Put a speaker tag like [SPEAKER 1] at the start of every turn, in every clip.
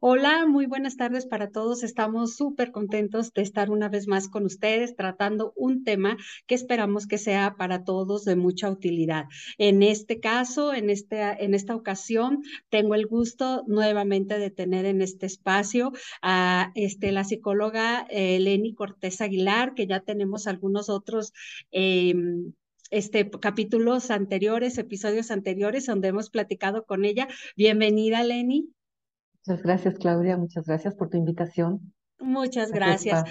[SPEAKER 1] Hola, muy buenas tardes para todos. Estamos súper contentos de estar una vez más con ustedes tratando un tema que esperamos que sea para todos de mucha utilidad. En este caso, en, este, en esta ocasión, tengo el gusto nuevamente de tener en este espacio a este, la psicóloga eh, Leni Cortés Aguilar, que ya tenemos algunos otros. Em, este, capítulos anteriores, episodios anteriores, donde hemos platicado con ella. Bienvenida, Leni.
[SPEAKER 2] Muchas gracias, Claudia. Muchas gracias por tu invitación.
[SPEAKER 1] Muchas gracias.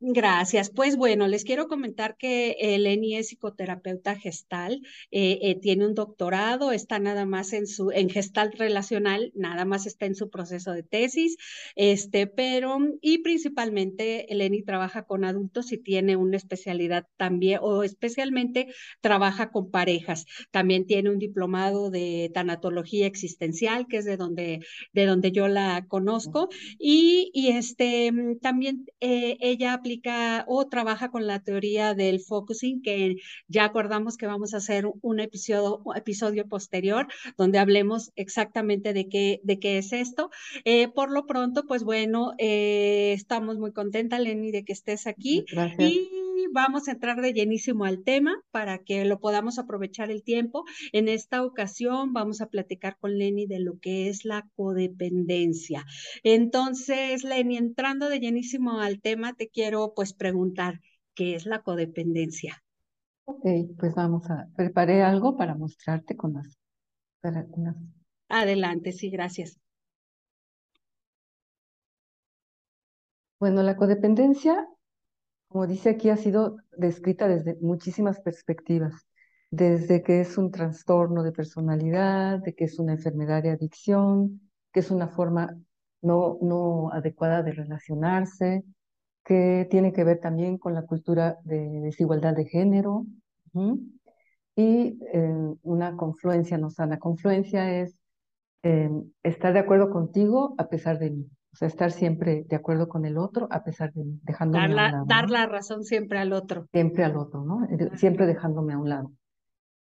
[SPEAKER 1] Gracias. Pues bueno, les quiero comentar que Eleni es psicoterapeuta gestal, eh, eh, tiene un doctorado, está nada más en su, en gestal relacional, nada más está en su proceso de tesis, este, pero, y principalmente Eleni trabaja con adultos y tiene una especialidad también, o especialmente trabaja con parejas. También tiene un diplomado de tanatología existencial, que es de donde, de donde yo la conozco, y, y este, también eh, ella aplica o trabaja con la teoría del focusing, que ya acordamos que vamos a hacer un episodio, episodio posterior donde hablemos exactamente de qué, de qué es esto. Eh, por lo pronto, pues bueno, eh, estamos muy contentas, Lenny, de que estés aquí. Y vamos a entrar de llenísimo al tema para que lo podamos aprovechar el tiempo. En esta ocasión vamos a platicar con Lenny de lo que es la codependencia. Entonces, Lenny, entrando de llenísimo al tema, te quiero pues preguntar, ¿qué es la codependencia?
[SPEAKER 2] Ok, pues vamos a, preparé algo para mostrarte con las... Para,
[SPEAKER 1] Adelante, sí, gracias.
[SPEAKER 2] Bueno, la codependencia como dice aquí, ha sido descrita desde muchísimas perspectivas, desde que es un trastorno de personalidad, de que es una enfermedad de adicción, que es una forma no, no adecuada de relacionarse, que tiene que ver también con la cultura de desigualdad de género y eh, una confluencia no sana. Confluencia es eh, estar de acuerdo contigo a pesar de mí. Sea, estar siempre de acuerdo con el otro a pesar de dejándome
[SPEAKER 1] dar
[SPEAKER 2] la,
[SPEAKER 1] a un lado. Dar la razón siempre al otro.
[SPEAKER 2] Siempre al otro, ¿no? Siempre dejándome a un lado.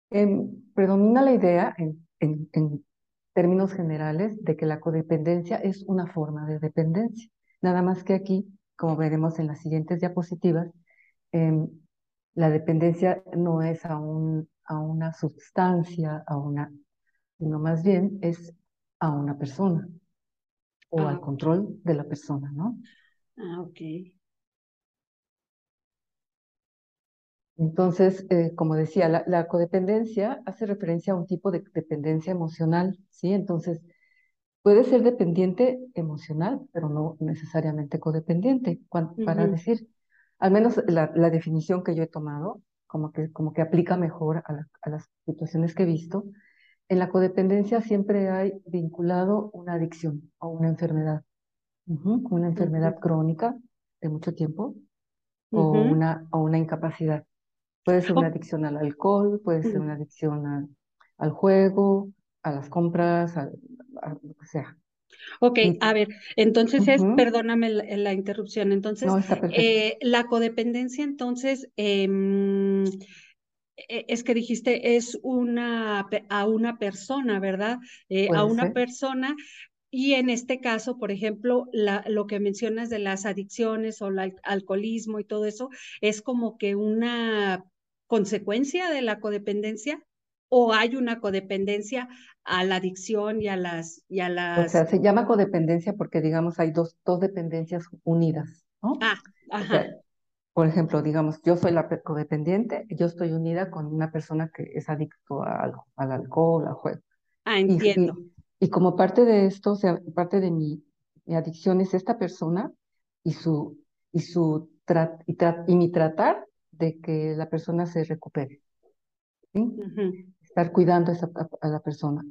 [SPEAKER 2] Em, predomina la idea, en, en, en, términos generales, de que la codependencia es una forma de dependencia. Nada más que aquí, como veremos en las siguientes diapositivas, em, la dependencia no es a, un, a una sustancia, a una, sino más bien es a una persona o al ah, control de la persona, ¿no?
[SPEAKER 1] Ah, ok.
[SPEAKER 2] Entonces, eh, como decía, la, codependencia hace referencia a un tipo de dependencia emocional, ¿sí? Entonces, puede ser dependiente emocional, pero no necesariamente codependiente. Para decir, al menos la, definición que yo he tomado, como que, como que aplica mejor a, a las situaciones que he visto, en la codependencia siempre hay vinculado una adicción o una enfermedad, una enfermedad crónica de mucho tiempo o, una, o una incapacidad. Puede ser una adicción al alcohol, puede ser una adicción al, juego, a las compras, a, lo que sea.
[SPEAKER 1] Ok, a ver, entonces es, perdóname la, interrupción, entonces, eh, la codependencia, entonces, eh, es que dijiste, es una, a una persona, ¿verdad? Eh, a una persona. Y en este caso, por ejemplo, la, lo que mencionas de las adicciones o el alcoholismo y todo eso, es como que una consecuencia de la codependencia o hay una codependencia a la adicción y a las y a las
[SPEAKER 2] o sea se llama codependencia porque digamos hay dos dos dependencias unidas ¿no?
[SPEAKER 1] ah ajá
[SPEAKER 2] por ejemplo, digamos, yo soy la codependiente, yo estoy unida con una persona que es adicto a algo, al alcohol, al juego.
[SPEAKER 1] Ah, entiendo.
[SPEAKER 2] Y, como parte de esto, o sea, parte de mi, mi adicción es esta persona y su, y su y, mi tratar de que la persona se recupere. ¿sí? Estar cuidando a, esa, a, la persona.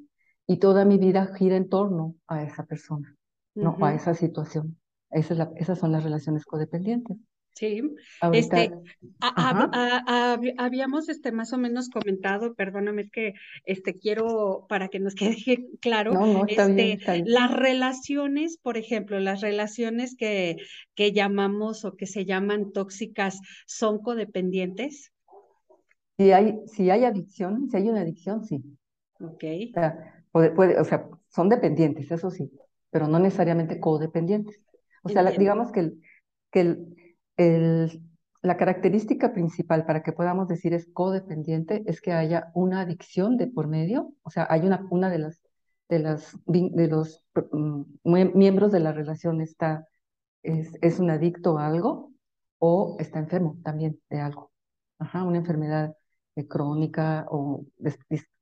[SPEAKER 2] Y toda mi vida gira en torno a esa persona, no a esa situación. Esa esas son las relaciones codependientes.
[SPEAKER 1] Sí, este, habíamos este, más o menos comentado, perdóname, es que este, quiero, para que nos quede claro, este, las relaciones, por ejemplo, las relaciones que, que llamamos o que se llaman tóxicas, ¿son codependientes?
[SPEAKER 2] Si hay, si hay adicción, si hay una adicción, sí.
[SPEAKER 1] Ok.
[SPEAKER 2] O sea, puede, o sea, son dependientes, eso sí, pero no necesariamente codependientes. O sea, digamos que el, que el, el, la característica principal para que podamos decir es codependiente es que haya una adicción de por medio, o sea, hay una, una de las de, las, de los mm, miembros de la relación está, es, es un adicto a algo o está enfermo también de algo. Ajá, una enfermedad eh, crónica o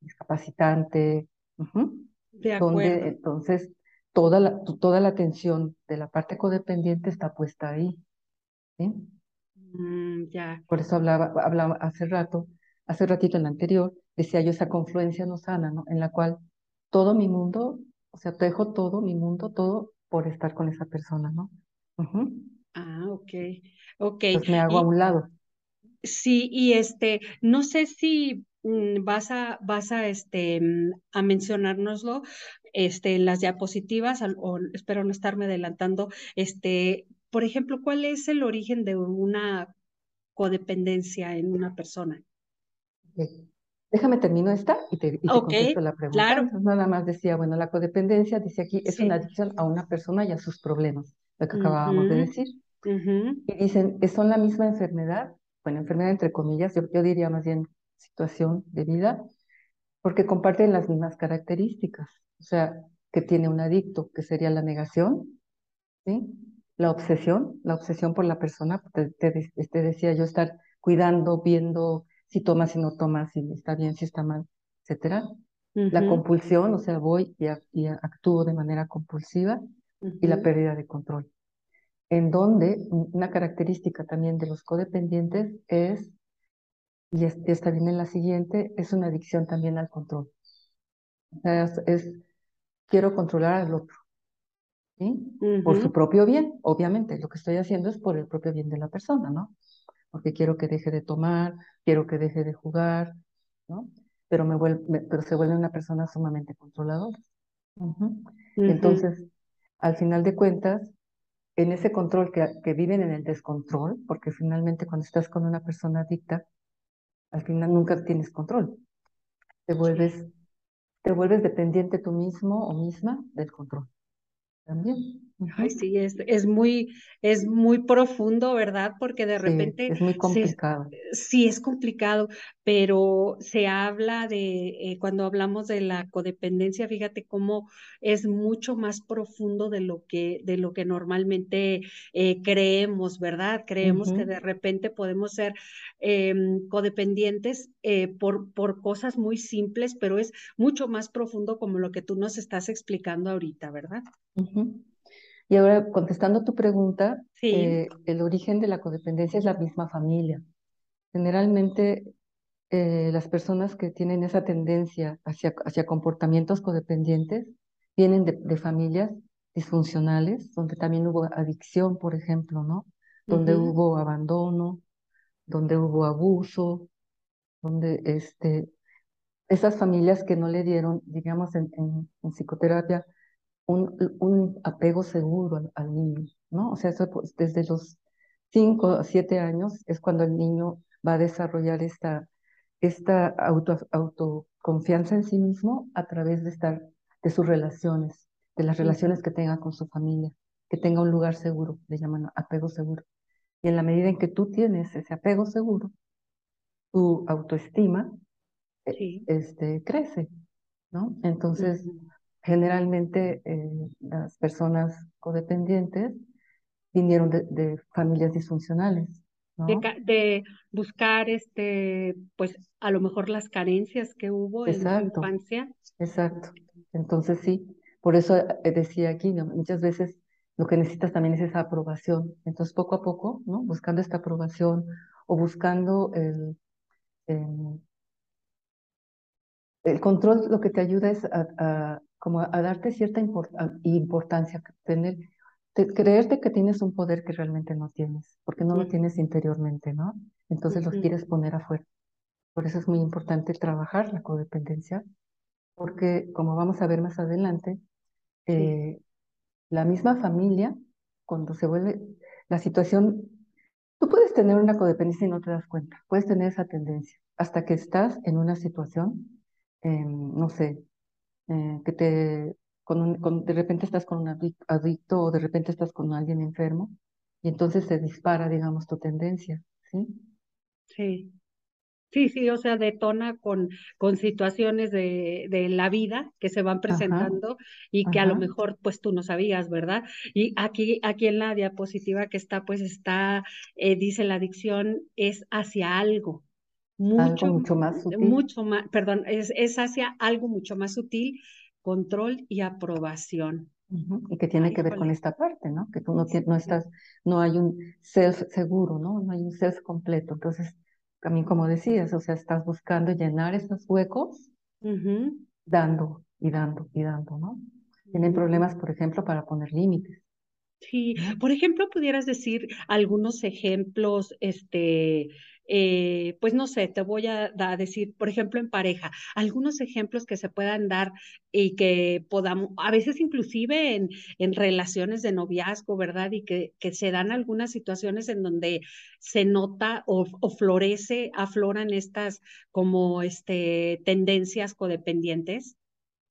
[SPEAKER 2] discapacitante.
[SPEAKER 1] De acuerdo. Donde,
[SPEAKER 2] entonces, toda la, toda la atención de la parte codependiente está puesta ahí.
[SPEAKER 1] Mm, ya.
[SPEAKER 2] Por eso hablaba, hablaba hace rato, hace ratito en la anterior, decía yo esa confluencia no sana, ¿no? En la cual todo mi mundo, o sea, te dejo todo, mi mundo, todo por estar con esa persona, ¿no?
[SPEAKER 1] Ah, ok, ok.
[SPEAKER 2] Pues me hago a un lado.
[SPEAKER 1] Sí, y este, no sé si mm, vas a, vas a, este, mm, a mencionárnoslo, este, en las diapositivas, o espero no estarme adelantando, este, por ejemplo, ¿cuál es el origen de una codependencia en una persona?
[SPEAKER 2] Déjame termino esta y te, contesto la pregunta.
[SPEAKER 1] Claro.
[SPEAKER 2] nada más decía, bueno, la codependencia, dice aquí, es una adicción a una persona y a sus problemas, lo que acabábamos de decir. Y dicen, ¿son la misma enfermedad? Bueno, enfermedad entre comillas, yo, yo diría más bien situación de vida, porque comparten las mismas características. O sea, que tiene un adicto, que sería la negación, ¿sí? La obsesión, la obsesión por la persona, te, te, decía yo estar cuidando, viendo si toma, si no toma, si está bien, si está mal, etcétera. La compulsión, o sea, voy y, actúo de manera compulsiva y la pérdida de control. En donde una característica también de los codependientes es, y esta viene en la siguiente, es una adicción también al control. es quiero controlar al otro por su propio bien, obviamente. Lo que estoy haciendo es por el propio bien de la persona, ¿no? Porque quiero que deje de tomar, quiero que deje de jugar, ¿no? Pero, me vuelve, pero se vuelve una persona sumamente controladora. Entonces, al final de cuentas, en ese control que, que viven en el descontrol, porque finalmente cuando estás con una persona adicta, al final nunca tienes control. Te vuelves, te vuelves dependiente tú mismo o misma del control también.
[SPEAKER 1] Ay, sí, es, es, muy, es muy profundo, ¿verdad? Porque de repente...
[SPEAKER 2] es muy complicado.
[SPEAKER 1] sí, es complicado, pero se habla de, eh, cuando hablamos de la codependencia, fíjate cómo es mucho más profundo de lo que, de lo que normalmente eh, creemos, ¿verdad? Creemos que de repente podemos ser em, codependientes eh, por, por cosas muy simples, pero es mucho más profundo como lo que tú nos estás explicando ahorita, ¿verdad?
[SPEAKER 2] Y ahora, contestando tu pregunta, eh, el origen de la codependencia es la misma familia. Generalmente, eh, las personas que tienen esa tendencia hacia, hacia comportamientos codependientes vienen de, familias disfuncionales, donde también hubo adicción, por ejemplo, ¿no? Donde hubo abandono, donde hubo abuso, donde este, esas familias que no le dieron, digamos, en, en psicoterapia, un, apego seguro al, niño, ¿no? O sea, eso pues, desde los 5 a 7 años es cuando el niño va a desarrollar esta, esta auto, autoconfianza en sí mismo a través de, estar, de sus relaciones, de las relaciones que tenga con su familia, que tenga un lugar seguro, le llaman apego seguro. Y en la medida en que tú tienes ese apego seguro, tu autoestima eh, este, crece, ¿no? Entonces, generalmente eh, las personas codependientes vinieron de, familias disfuncionales.
[SPEAKER 1] De, buscar, este, pues, a lo mejor las carencias que hubo en su infancia.
[SPEAKER 2] Exacto. Entonces, sí, por eso eh, decía aquí, muchas veces lo que necesitas también es esa aprobación. Entonces, poco a poco, ¿no? Buscando esta aprobación o buscando el, el, control, lo que te ayuda es a como a darte cierta importancia, tener creerte que tienes un poder que realmente no tienes, porque no lo tienes interiormente, ¿no? Entonces lo quieres poner afuera. Por eso es muy importante trabajar la codependencia, porque como vamos a ver más adelante, eh, la misma familia, cuando se vuelve la situación, tú puedes tener una codependencia y no te das cuenta, puedes tener esa tendencia, hasta que estás en una situación, no sé, eh, que te, con, de repente estás con un adicto o de repente estás con alguien enfermo, y entonces se dispara, digamos, tu tendencia, ¿sí?
[SPEAKER 1] Sí. Sí, sí, o sea, detona con, con situaciones de, de la vida que se van presentando y que a lo mejor pues tú no sabías, ¿verdad? Y aquí, aquí en la diapositiva que está, pues está, eh, dice la adicción es hacia algo. Mucho,
[SPEAKER 2] mucho más sutil.
[SPEAKER 1] Mucho más, perdón, es, es hacia algo mucho más sutil, control y aprobación.
[SPEAKER 2] Y que tiene que ver con esta parte, ¿no? Que tú no, no estás, no hay un self seguro, ¿no? No hay un self completo. Entonces, también como decías, o sea, estás buscando llenar esos huecos dando y dando y dando, ¿no? Tienen problemas, por ejemplo, para poner límites.
[SPEAKER 1] Sí, por ejemplo, pudieras decir algunos ejemplos, este, eh, pues no sé, te voy a, decir, por ejemplo, en pareja, algunos ejemplos que se puedan dar y que podamos, a veces inclusive en, en relaciones de noviazgo, ¿verdad? Y que, que, se dan algunas situaciones en donde se nota o, florece, afloran estas como este, tendencias codependientes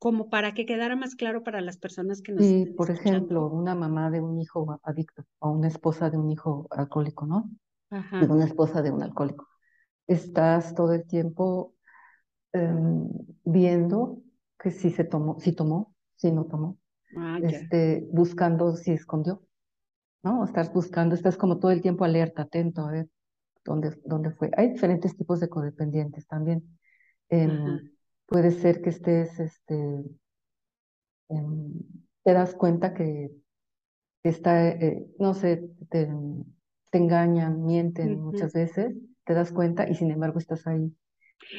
[SPEAKER 1] como para que quedara más claro para las personas que nos
[SPEAKER 2] Sí, por ejemplo, una mamá de un hijo adicto o una esposa de un hijo alcohólico, ¿no? de una esposa de un alcohólico. Estás todo el tiempo em, viendo que si se tomó, si tomó, si no tomó, ah, este, buscando si escondió, ¿no? Estás buscando, estás como todo el tiempo alerta, atento a ver dónde, dónde fue. Hay diferentes tipos de codependientes también. Em, puede ser que estés, este, em, te das cuenta que está, eh, no sé, te, te engañan, mienten muchas veces, te das cuenta y sin embargo estás ahí.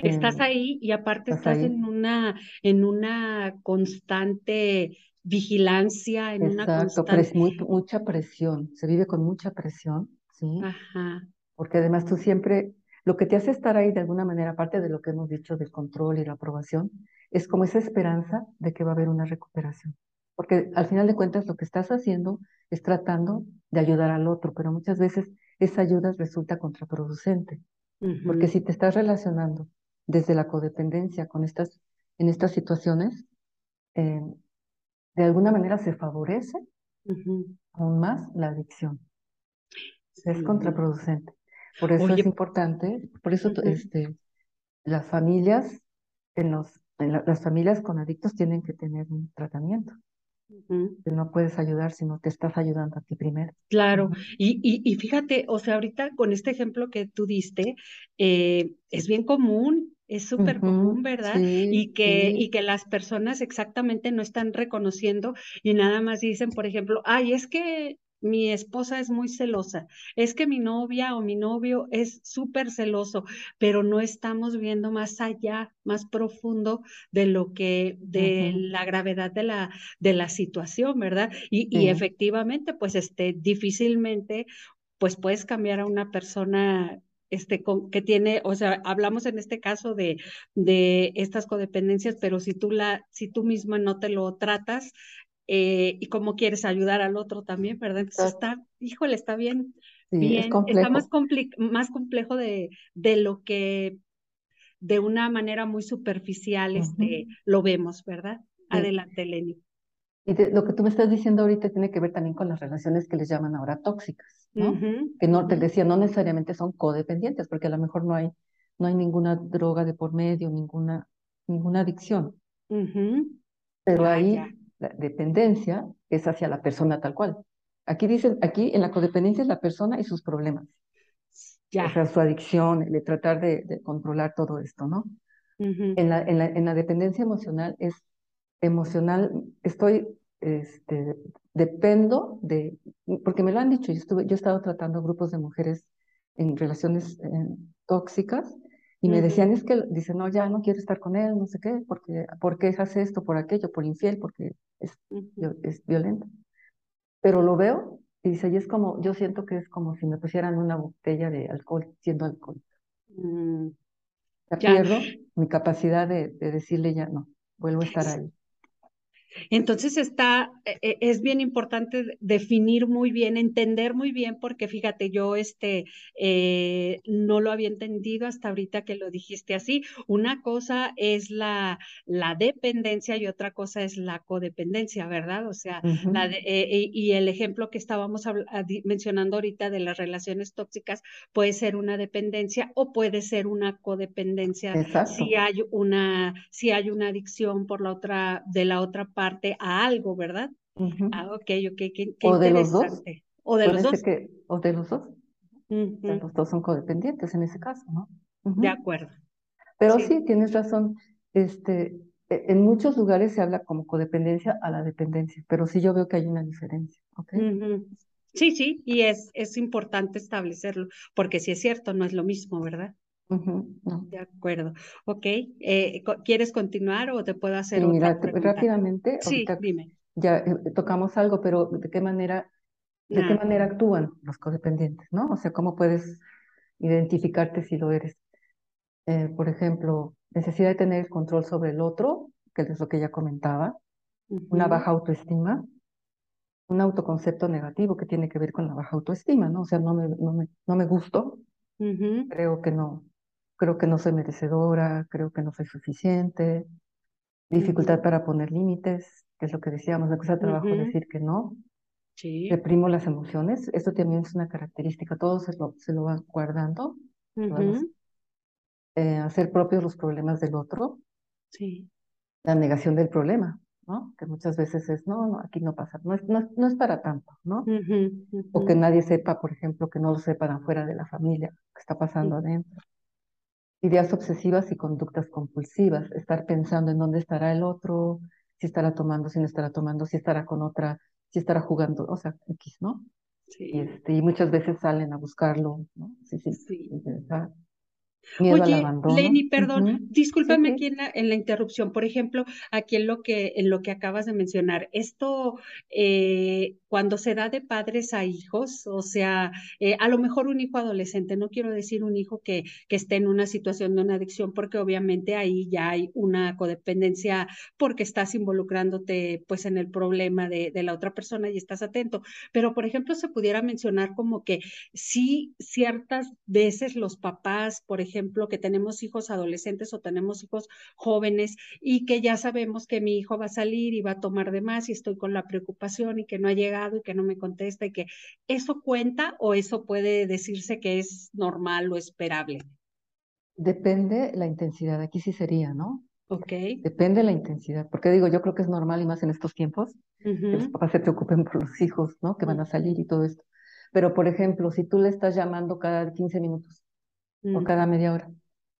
[SPEAKER 1] Estás ahí y aparte estás, en una en una constante vigilancia, en una constante...
[SPEAKER 2] mucha presión, se vive con mucha presión, ¿sí? Ajá. Porque además tú siempre, lo que te hace estar ahí de alguna manera, aparte de lo que hemos dicho del control y la aprobación, es como esa esperanza de que va a haber una recuperación. Porque al final de cuentas lo que estás haciendo es tratando de ayudar al otro, pero muchas veces esa ayuda resulta contraproducente. Porque si te estás relacionando desde la codependencia con estas, en estas situaciones, eh, de alguna manera se favorece aún más la adicción. Es contraproducente. Por eso es importante, por eso este, las familias, en los, las familias con adictos tienen que tener un tratamiento. No puedes ayudar si no te estás ayudando a ti primero.
[SPEAKER 1] Claro, y, y, fíjate, o sea, ahorita con este ejemplo que tú diste, eh, es bien común, es súper común, ¿verdad? y, que, y que las personas exactamente no están reconociendo y nada más dicen, por ejemplo, ay, es que mi esposa es muy celosa, es que mi novia o mi novio es súper celoso, pero no estamos viendo más allá, más profundo de lo que, de la gravedad de la, de la situación, ¿verdad? Y, y efectivamente, pues este, difícilmente, pues puedes cambiar a una persona este, que tiene, o sea, hablamos en este caso de, de estas codependencias, pero si tú la, si tú misma no te lo tratas, eh, y cómo quieres ayudar al otro también, ¿verdad? Entonces está, híjole, está bien, bien, está más, más complejo de, de lo que de una manera muy superficial este, lo vemos, ¿verdad? Adelante, Lenny.
[SPEAKER 2] Y lo que tú me estás diciendo ahorita tiene que ver también con las relaciones que les llaman ahora tóxicas, ¿no? Que no, te decía, no necesariamente son codependientes, porque a lo mejor no hay, no hay ninguna droga de por medio, ninguna, ninguna adicción. Pero ah, ahí la dependencia es hacia la persona tal cual. Aquí dicen, aquí en la codependencia es la persona y sus problemas. Ya. O sea, su adicción, de tratar de, controlar todo esto, ¿no? en, la, en, la, en, la, dependencia emocional es emocional, estoy, este, dependo de, porque me lo han dicho, yo, estuve, yo he estado tratando grupos de mujeres en relaciones eh, tóxicas y me decían, es que, dicen, no, ya no quiero estar con él, no sé qué, porque, ¿por qué hace esto, por aquello, por infiel, porque es, es violento. pero lo veo y dice, y es como, yo siento que es como si me pusieran una botella de alcohol, siendo alcohol.
[SPEAKER 1] Mm,
[SPEAKER 2] Ya
[SPEAKER 1] ya.
[SPEAKER 2] pierdo mi capacidad de, de decirle ya no, vuelvo a estar ahí.
[SPEAKER 1] Entonces está, e- e- es bien importante de- definir muy bien, entender muy bien, porque fíjate, yo este eh, no lo había entendido hasta ahorita que lo dijiste así. Una cosa es la, la dependencia y otra cosa es la codependencia, ¿verdad? O sea, la de- eh, eh, y el ejemplo que estábamos habl- a- di- mencionando ahorita de las relaciones tóxicas puede ser una dependencia o puede ser una codependencia si hay una, si hay una adicción por la otra, de la otra parte a algo, ¿verdad? Ah, ok, ok, qué, qué
[SPEAKER 2] O de los dos,
[SPEAKER 1] interesante. O de los
[SPEAKER 2] puede
[SPEAKER 1] dos.
[SPEAKER 2] que, o de los dos, los dos son codependientes en ese caso, ¿no?
[SPEAKER 1] De acuerdo.
[SPEAKER 2] Pero
[SPEAKER 1] Sí.
[SPEAKER 2] sí, tienes razón. Este, e- en muchos lugares se habla como codependencia a la dependencia, pero sí yo veo que hay una diferencia, ¿ok?
[SPEAKER 1] Ujú. Sí, sí, y es, es importante establecerlo, porque si es cierto, no es lo mismo, ¿verdad?
[SPEAKER 2] No.
[SPEAKER 1] De acuerdo. Ok, eh, ¿quieres continuar o te puedo hacer
[SPEAKER 2] Sí,
[SPEAKER 1] otra
[SPEAKER 2] mira, te-
[SPEAKER 1] pregunta?
[SPEAKER 2] rápidamente,
[SPEAKER 1] Sí, dime.
[SPEAKER 2] ya eh, tocamos algo, pero ¿de qué manera, de qué manera actúan los codependientes, ¿no? O sea, ¿cómo puedes identificarte si lo eres? Eh, por ejemplo, necesidad de tener el control sobre el otro, que es lo que ya comentaba, una baja autoestima, un autoconcepto negativo que tiene que ver con la baja autoestima, ¿no? O sea, no me, no me, no me gusto, creo que no, creo que no soy merecedora, creo que no soy suficiente, dificultad para poner límites, que es lo que decíamos, me cuesta trabajo
[SPEAKER 1] ujú,
[SPEAKER 2] decir que no,
[SPEAKER 1] Sí.
[SPEAKER 2] reprimo las emociones, esto también es una característica, todos se lo, se lo van guardando, eh, hacer propios los problemas del otro,
[SPEAKER 1] Sí.
[SPEAKER 2] la negación del problema, ¿no? Que muchas veces es, no, no, aquí no pasa, no es, no, es- no es para tanto, ¿no? O que nadie sepa, por ejemplo, que no lo sepan afuera de la familia, que está pasando adentro. Ideas obsesivas y conductas compulsivas, estar pensando en dónde estará el otro, si estará tomando, si no estará tomando, si estará con otra, si estará jugando, o sea, X, ¿no? Y,
[SPEAKER 1] Sí.
[SPEAKER 2] este, y muchas veces salen a buscarlo, ¿no? Sí, sí,
[SPEAKER 1] Sí. Oye. Lenny, perdón,
[SPEAKER 2] Sí,
[SPEAKER 1] discúlpame aquí
[SPEAKER 2] sí.
[SPEAKER 1] en la, en la interrupción. Por ejemplo, aquí en lo que, en lo que acabas de mencionar, esto eh, cuando se da de padres a hijos, o sea, eh, a lo mejor un hijo adolescente, no quiero decir un hijo que, que esté en una situación de una adicción, porque obviamente ahí ya hay una codependencia porque estás involucrándote pues en el problema de, de la otra persona y estás atento. Pero, por ejemplo, se pudiera mencionar como que sí, ciertas veces los papás, por ejemplo, que tenemos hijos adolescentes o tenemos hijos jóvenes y que ya sabemos que mi hijo va a salir y va a tomar de más y estoy con la preocupación y que no ha llegado y que no me contesta y que eso cuenta o eso puede decirse que es normal o esperable.
[SPEAKER 2] Depende la intensidad, aquí sí sería, ¿no?
[SPEAKER 1] ¿Ok?
[SPEAKER 2] Depende la intensidad, porque digo, yo creo que es normal y más en estos tiempos que los papás se preocupen por los hijos, ¿no? Que van a salir y todo esto. Pero, por ejemplo, si tú le estás llamando cada 15 minutos o cada media hora,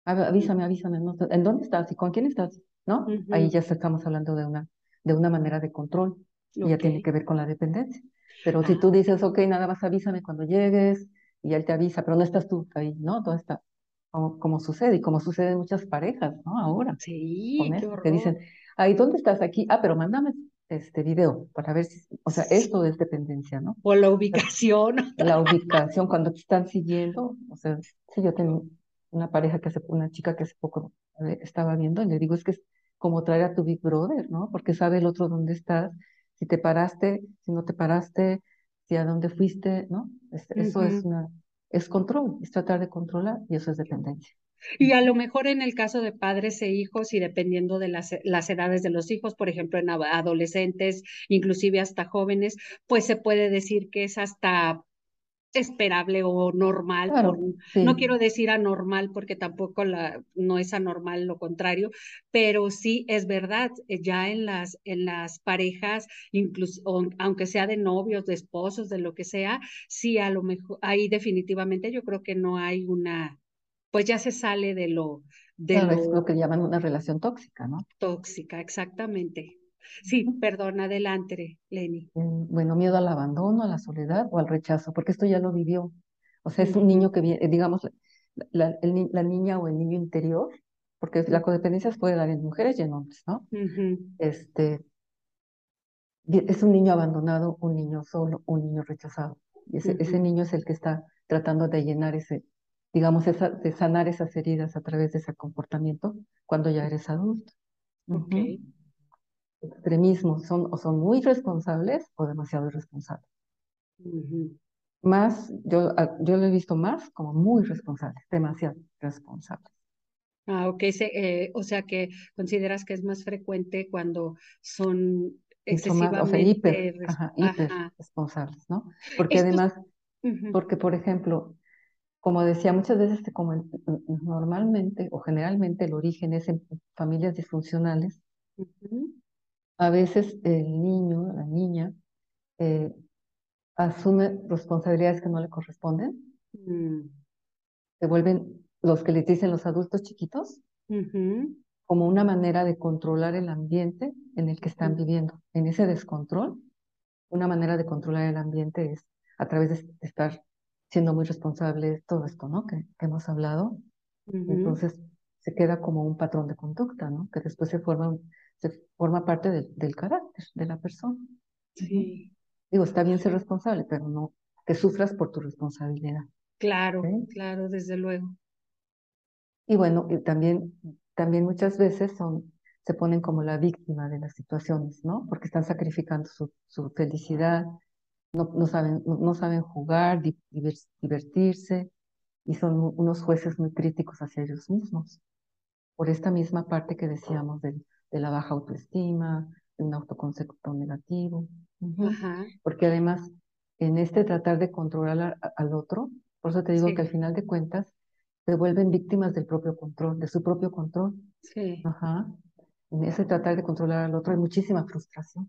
[SPEAKER 2] "A- avísame, avísame, ¿no? ¿En dónde estás y con quién estás? ¿No? Ahí ya estamos hablando de una, de una manera de control y ya tiene que ver con la dependencia. Pero si tú dices, ok, nada más avísame cuando llegues y él te avisa, pero no estás tú ahí, ¿no? Todo está como, como sucede y como sucede en muchas parejas, ¿no? Ahora
[SPEAKER 1] sí, qué horror.
[SPEAKER 2] dicen, ay, ¿dónde estás aquí? Ah, pero mándame este video para ver si, o sea, esto es dependencia, ¿no?
[SPEAKER 1] O la ubicación.
[SPEAKER 2] la ubicación, cuando te están siguiendo, o sea, sí, yo tengo una pareja que hace, una chica que hace poco eh, estaba viendo y le digo, es que es como traer a tu Big Brother, ¿no? Porque sabe el otro dónde estás, si te paraste, si no te paraste, si a dónde fuiste, ¿no? Es- eso es una, es control, es tratar de controlar y eso es dependencia.
[SPEAKER 1] Y a lo mejor en el caso de padres e hijos y dependiendo de las, las edades de los hijos, por ejemplo, en adolescentes, inclusive hasta jóvenes, pues se puede decir que es hasta esperable o normal, por, no quiero decir anormal porque tampoco la, no es anormal, lo contrario, pero sí es verdad, eh, ya en las, en las parejas, incluso, aunque sea de novios, de esposos, de lo que sea, sí a lo mejor, ahí definitivamente yo creo que no hay una, pues ya se sale de lo, de
[SPEAKER 2] claro, es lo
[SPEAKER 1] lo
[SPEAKER 2] que llaman una relación tóxica, ¿no?
[SPEAKER 1] tóxica, exactamente. Sí, perdón, adelante, Lenny.
[SPEAKER 2] Mm, Bueno, miedo al abandono, a la soledad o al rechazo, porque esto ya lo vivió. O sea, es un niño que viene, digamos, la, el niña o el niño interior, porque la codependencia se puede dar en mujeres y en hombres, ¿no? Este, es un niño abandonado, un niño solo, un niño rechazado. Y ese, ese niño es el que está tratando de llenar ese, digamos, esa, de sanar esas heridas a través de ese comportamiento cuando ya eres adulto.
[SPEAKER 1] Okay.
[SPEAKER 2] Extremismos son o son muy responsables o demasiado irresponsables. Más, yo, ah, yo lo he visto más como muy responsables, demasiado responsables.
[SPEAKER 1] Ah, ok, eh, o sea que consideras que es más frecuente cuando son excesivamente...
[SPEAKER 2] o sea, hiper, hiper responsables, ¿no? Porque además, porque por ejemplo, como decía muchas veces, como normalmente o generalmente el origen es en familias disfuncionales, a veces el niño, la niña, eh, asume responsabilidades que no le corresponden, mm. se vuelven los que le dicen los adultos chiquitos, como una manera de controlar el ambiente en el que están viviendo. En ese descontrol, una manera de controlar el ambiente es a través de estar siendo muy responsable, todo esto, ¿no? Que, hemos hablado. Entonces se queda como un patrón de conducta, ¿no? Que después se forma, se forma parte del carácter de la persona.
[SPEAKER 1] Sí.
[SPEAKER 2] Digo, está bien ser responsable, pero no que sufras por tu responsabilidad.
[SPEAKER 1] Claro, claro, desde luego.
[SPEAKER 2] Y bueno, y también, también muchas veces son, se ponen como la víctima de las situaciones, ¿no? Porque están sacrificando su, su felicidad, no, no, saben, no, saben jugar, divertirse, y son unos jueces muy críticos hacia ellos mismos. Por esta misma parte que decíamos de, de la baja autoestima, de un autoconcepto negativo. Porque además, en este tratar de controlar al otro, por eso te digo que al final de cuentas, se vuelven víctimas del propio control, de su propio control.
[SPEAKER 1] Sí.
[SPEAKER 2] Ajá. En ese tratar de controlar al otro hay muchísima frustración.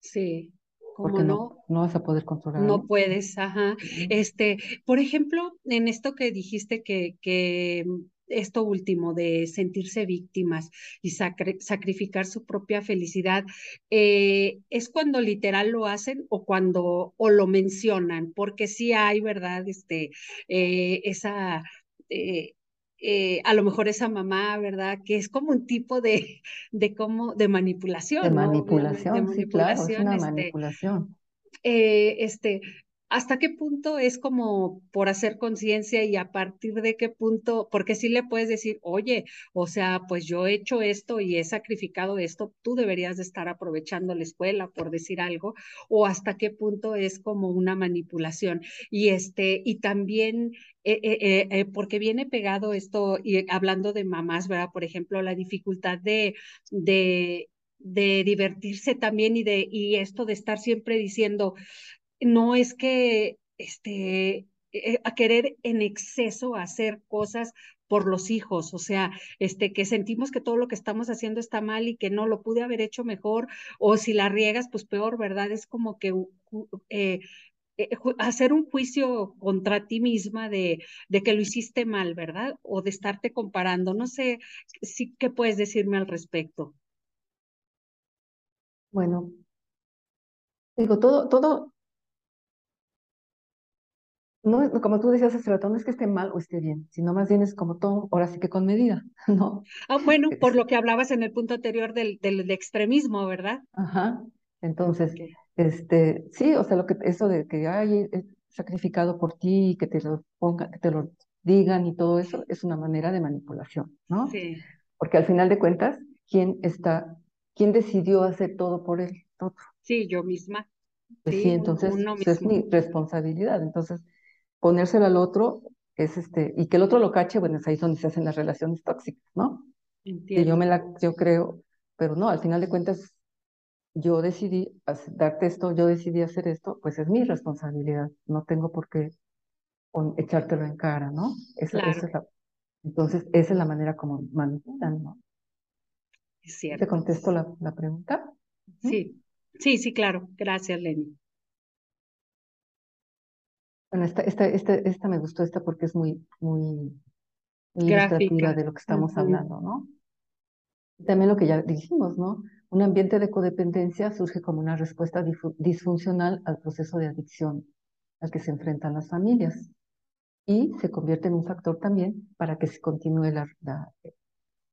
[SPEAKER 1] Sí
[SPEAKER 2] porque no, no, vas a poder controlar.
[SPEAKER 1] No puedes, ajá. Este, por ejemplo, en esto que dijiste que, que esto último de sentirse víctimas y sacrificar su propia felicidad, eh, ¿es cuando literal lo hacen o cuando o lo mencionan? Porque sí hay, ¿verdad? Este, eh, esa eh, eh, a lo mejor esa mamá, ¿verdad? Que es como un tipo de, de, como, de manipulación.
[SPEAKER 2] De manipulación, sí, claro, es una este, manipulación.
[SPEAKER 1] Eh, este, ¿Hasta qué punto es como por hacer conciencia y a partir de qué punto? Porque sí le puedes decir, oye, o sea, pues yo he hecho esto y he sacrificado esto, tú deberías de estar aprovechando la escuela por decir algo, o hasta qué punto es como una manipulación. Y este, y también eh, eh, eh, porque viene pegado esto, y hablando de mamás, ¿verdad? Por ejemplo, la dificultad de, de, de divertirse también y de, y esto de estar siempre diciendo, no es que este, eh, a querer en exceso hacer cosas por los hijos, o sea, este, que sentimos que todo lo que estamos haciendo está mal y que no lo pude haber hecho mejor, o si la riegas, pues peor, ¿verdad? Es como que eh, eh, hacer un juicio contra ti misma de, de, que lo hiciste mal, ¿verdad? O de estarte comparando. No sé si, qué puedes decirme al respecto.
[SPEAKER 2] Bueno, digo, todo, todo, no, como tú decías hace rato, no es que esté mal o esté bien, sino más bien es como todo, ahora sí que con medida, ¿no?
[SPEAKER 1] Ah, bueno, por lo que hablabas en el punto anterior del, del, extremismo, ¿verdad?
[SPEAKER 2] Ajá. Entonces, este, sí, o sea, lo que, eso de que hay sacrificado por ti y que te lo pongan, que te lo digan y todo eso, es una manera de manipulación, ¿no?
[SPEAKER 1] Sí.
[SPEAKER 2] Porque al final de cuentas, ¿quién está, quién decidió hacer todo por el otro?
[SPEAKER 1] Sí, yo misma.
[SPEAKER 2] Pues sí, entonces es mi responsabilidad. Entonces, ponérselo al otro es este, y que el otro lo cache, bueno, es ahí donde se hacen las relaciones tóxicas, ¿no?
[SPEAKER 1] Entiendo.
[SPEAKER 2] Y yo me la, yo creo, pero no, al final de cuentas, yo decidí darte esto, yo decidí hacer esto, pues es mi responsabilidad, no tengo por qué echártelo en cara, ¿no? Esa, es la, entonces, esa es la manera como manipulan, ¿no?
[SPEAKER 1] Es cierto.
[SPEAKER 2] ¿Te contesto la, la pregunta?
[SPEAKER 1] Sí, sí, sí, claro. Gracias, Lenny.
[SPEAKER 2] Bueno, esta, esta, esta, esta me gustó esta porque es muy, muy, ilustrativa de lo que estamos hablando, ¿no? También lo que ya dijimos, ¿no? Un ambiente de codependencia surge como una respuesta disfuncional al proceso de adicción al que se enfrentan las familias y se convierte en un factor también para que se continúe la,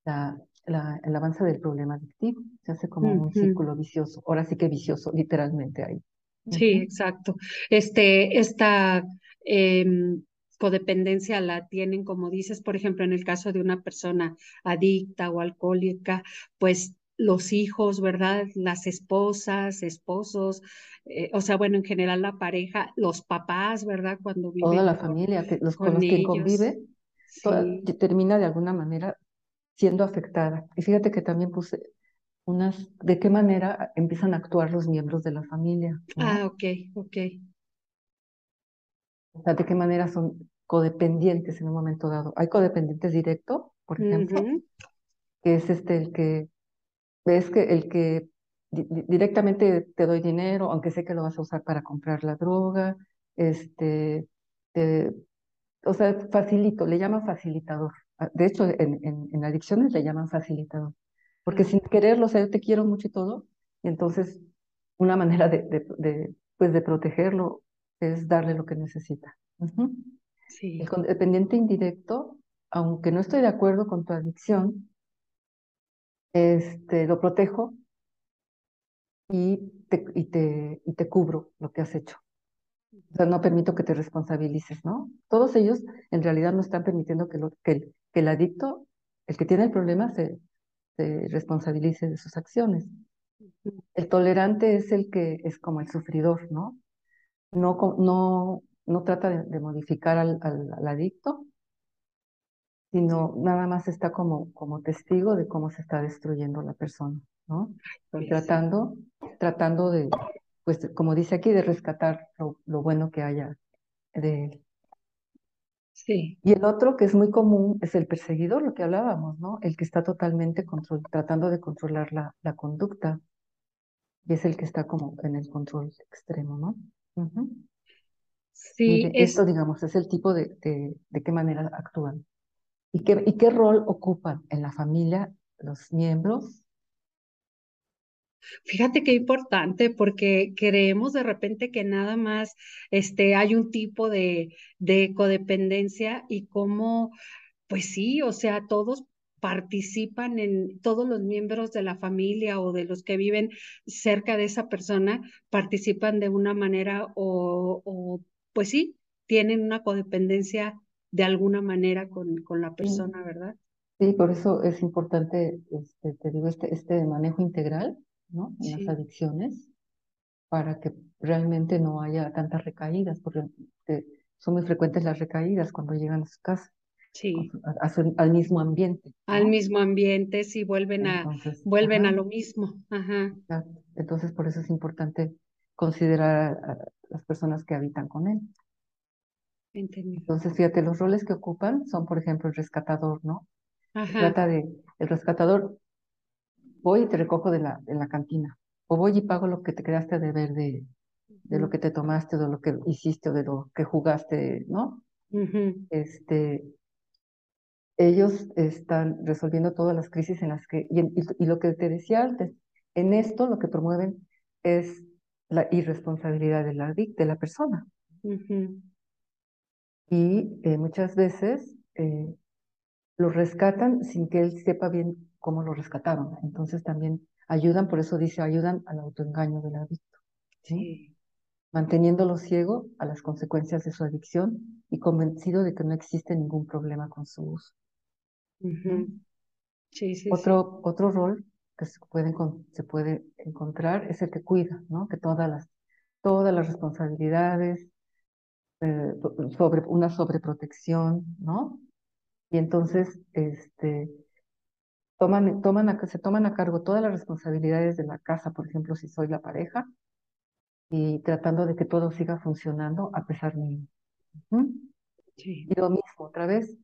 [SPEAKER 2] la, el avance del problema adictivo. Se hace como un círculo vicioso. Ahora sí que vicioso, literalmente ahí.
[SPEAKER 1] Sí, exacto. Este, esta em, codependencia la tienen, como dices, por ejemplo, en el caso de una persona adicta o alcohólica, pues los hijos, ¿verdad? Las esposas, esposos, eh, o sea, bueno, en general la pareja, los papás, ¿verdad? Cuando viven.
[SPEAKER 2] Toda la familia, que, los, con, los que convive, termina de alguna manera siendo afectada. Y fíjate que también puse unas, de qué manera empiezan a actuar los miembros de la familia.
[SPEAKER 1] Ah, ok, ok.
[SPEAKER 2] O sea, de qué manera son codependientes en un momento dado. Hay codependientes directos, por ejemplo, que es este el que ves que el que directamente te doy dinero, aunque sé que lo vas a usar para comprar la droga, este, o sea, facilito, le llaman facilitador. Ah, de hecho, en, en, adicciones le llaman facilitador, porque sin quererlo, o sea, yo te quiero mucho y todo, y entonces una manera de, de, pues de protegerlo es darle lo que necesita. El dependiente indirecto, aunque no estoy de acuerdo con tu adicción, este, lo protejo y te, y, te, y te cubro lo que has hecho. O sea, no permito que te responsabilices, ¿no? Todos ellos en realidad no están permitiendo que, lo, que, que el adicto, el que tiene el problema, se, se responsabilice de sus acciones. El tolerante es el que es como el sufridor, ¿no? No, no, no trata de, modificar al, al, adicto, sino nada más está como, como testigo de cómo se está destruyendo la persona, ¿no? tratando, tratando de, pues como dice aquí, de rescatar lo, lo bueno que haya de él.
[SPEAKER 1] Sí.
[SPEAKER 2] Y el otro que es muy común es el perseguidor, lo que hablábamos, ¿no? El que está totalmente control, tratando de controlar la, la conducta. Y es el que está como en el control extremo, ¿no?
[SPEAKER 1] Sí.
[SPEAKER 2] Esto, digamos, es el tipo de, de, de qué manera actúan. ¿Y qué, ¿Y qué rol ocupan en la familia los miembros
[SPEAKER 1] Fíjate qué importante, porque creemos de repente que nada más este, hay un tipo de, de codependencia y cómo, pues sí, o sea, todos participan en todos los miembros de la familia o de los que viven cerca de esa persona, participan de una manera o, o pues sí, tienen una codependencia de alguna manera con, con la persona, ¿verdad?
[SPEAKER 2] Sí, por eso es importante, este, te digo, este, este manejo integral ¿no? En las adicciones, para que realmente no haya tantas recaídas, porque son muy frecuentes las recaídas cuando llegan a su casa.
[SPEAKER 1] Sí.
[SPEAKER 2] al mismo ambiente.
[SPEAKER 1] Al mismo ambiente, sí, vuelven a, vuelven a lo mismo. Ajá.
[SPEAKER 2] Entonces, por eso es importante considerar a, las personas que habitan con él. Entonces, fíjate, los roles que ocupan son, por ejemplo, el rescatador, ¿no? Ajá. trata de, el rescatador voy y te recojo de la, de la cantina, o voy y pago lo que te quedaste de ver de, de lo que te tomaste, de lo que hiciste, o de lo que jugaste, ¿no? Este, ellos están resolviendo todas las crisis en las que, y, lo que te decía antes, en esto lo que promueven es la irresponsabilidad de la, de la persona. Y eh, muchas veces eh, lo rescatan sin que él sepa bien cómo lo rescataron. Entonces también ayudan, por eso dice, ayudan al autoengaño del adicto. ¿sí? Manteniéndolo ciego a las consecuencias de su adicción y convencido de que no existe ningún problema con su uso.
[SPEAKER 1] sí, sí,
[SPEAKER 2] otro, otro rol que se puede, se puede encontrar es el que cuida, ¿no? Que todas las, todas las responsabilidades, eh, sobre una sobreprotección, ¿no? Y entonces, este, toman, toman se toman a cargo todas las responsabilidades de la casa, por ejemplo, si soy la pareja, y tratando de que todo siga funcionando a pesar mío. Y lo mismo, otra vez,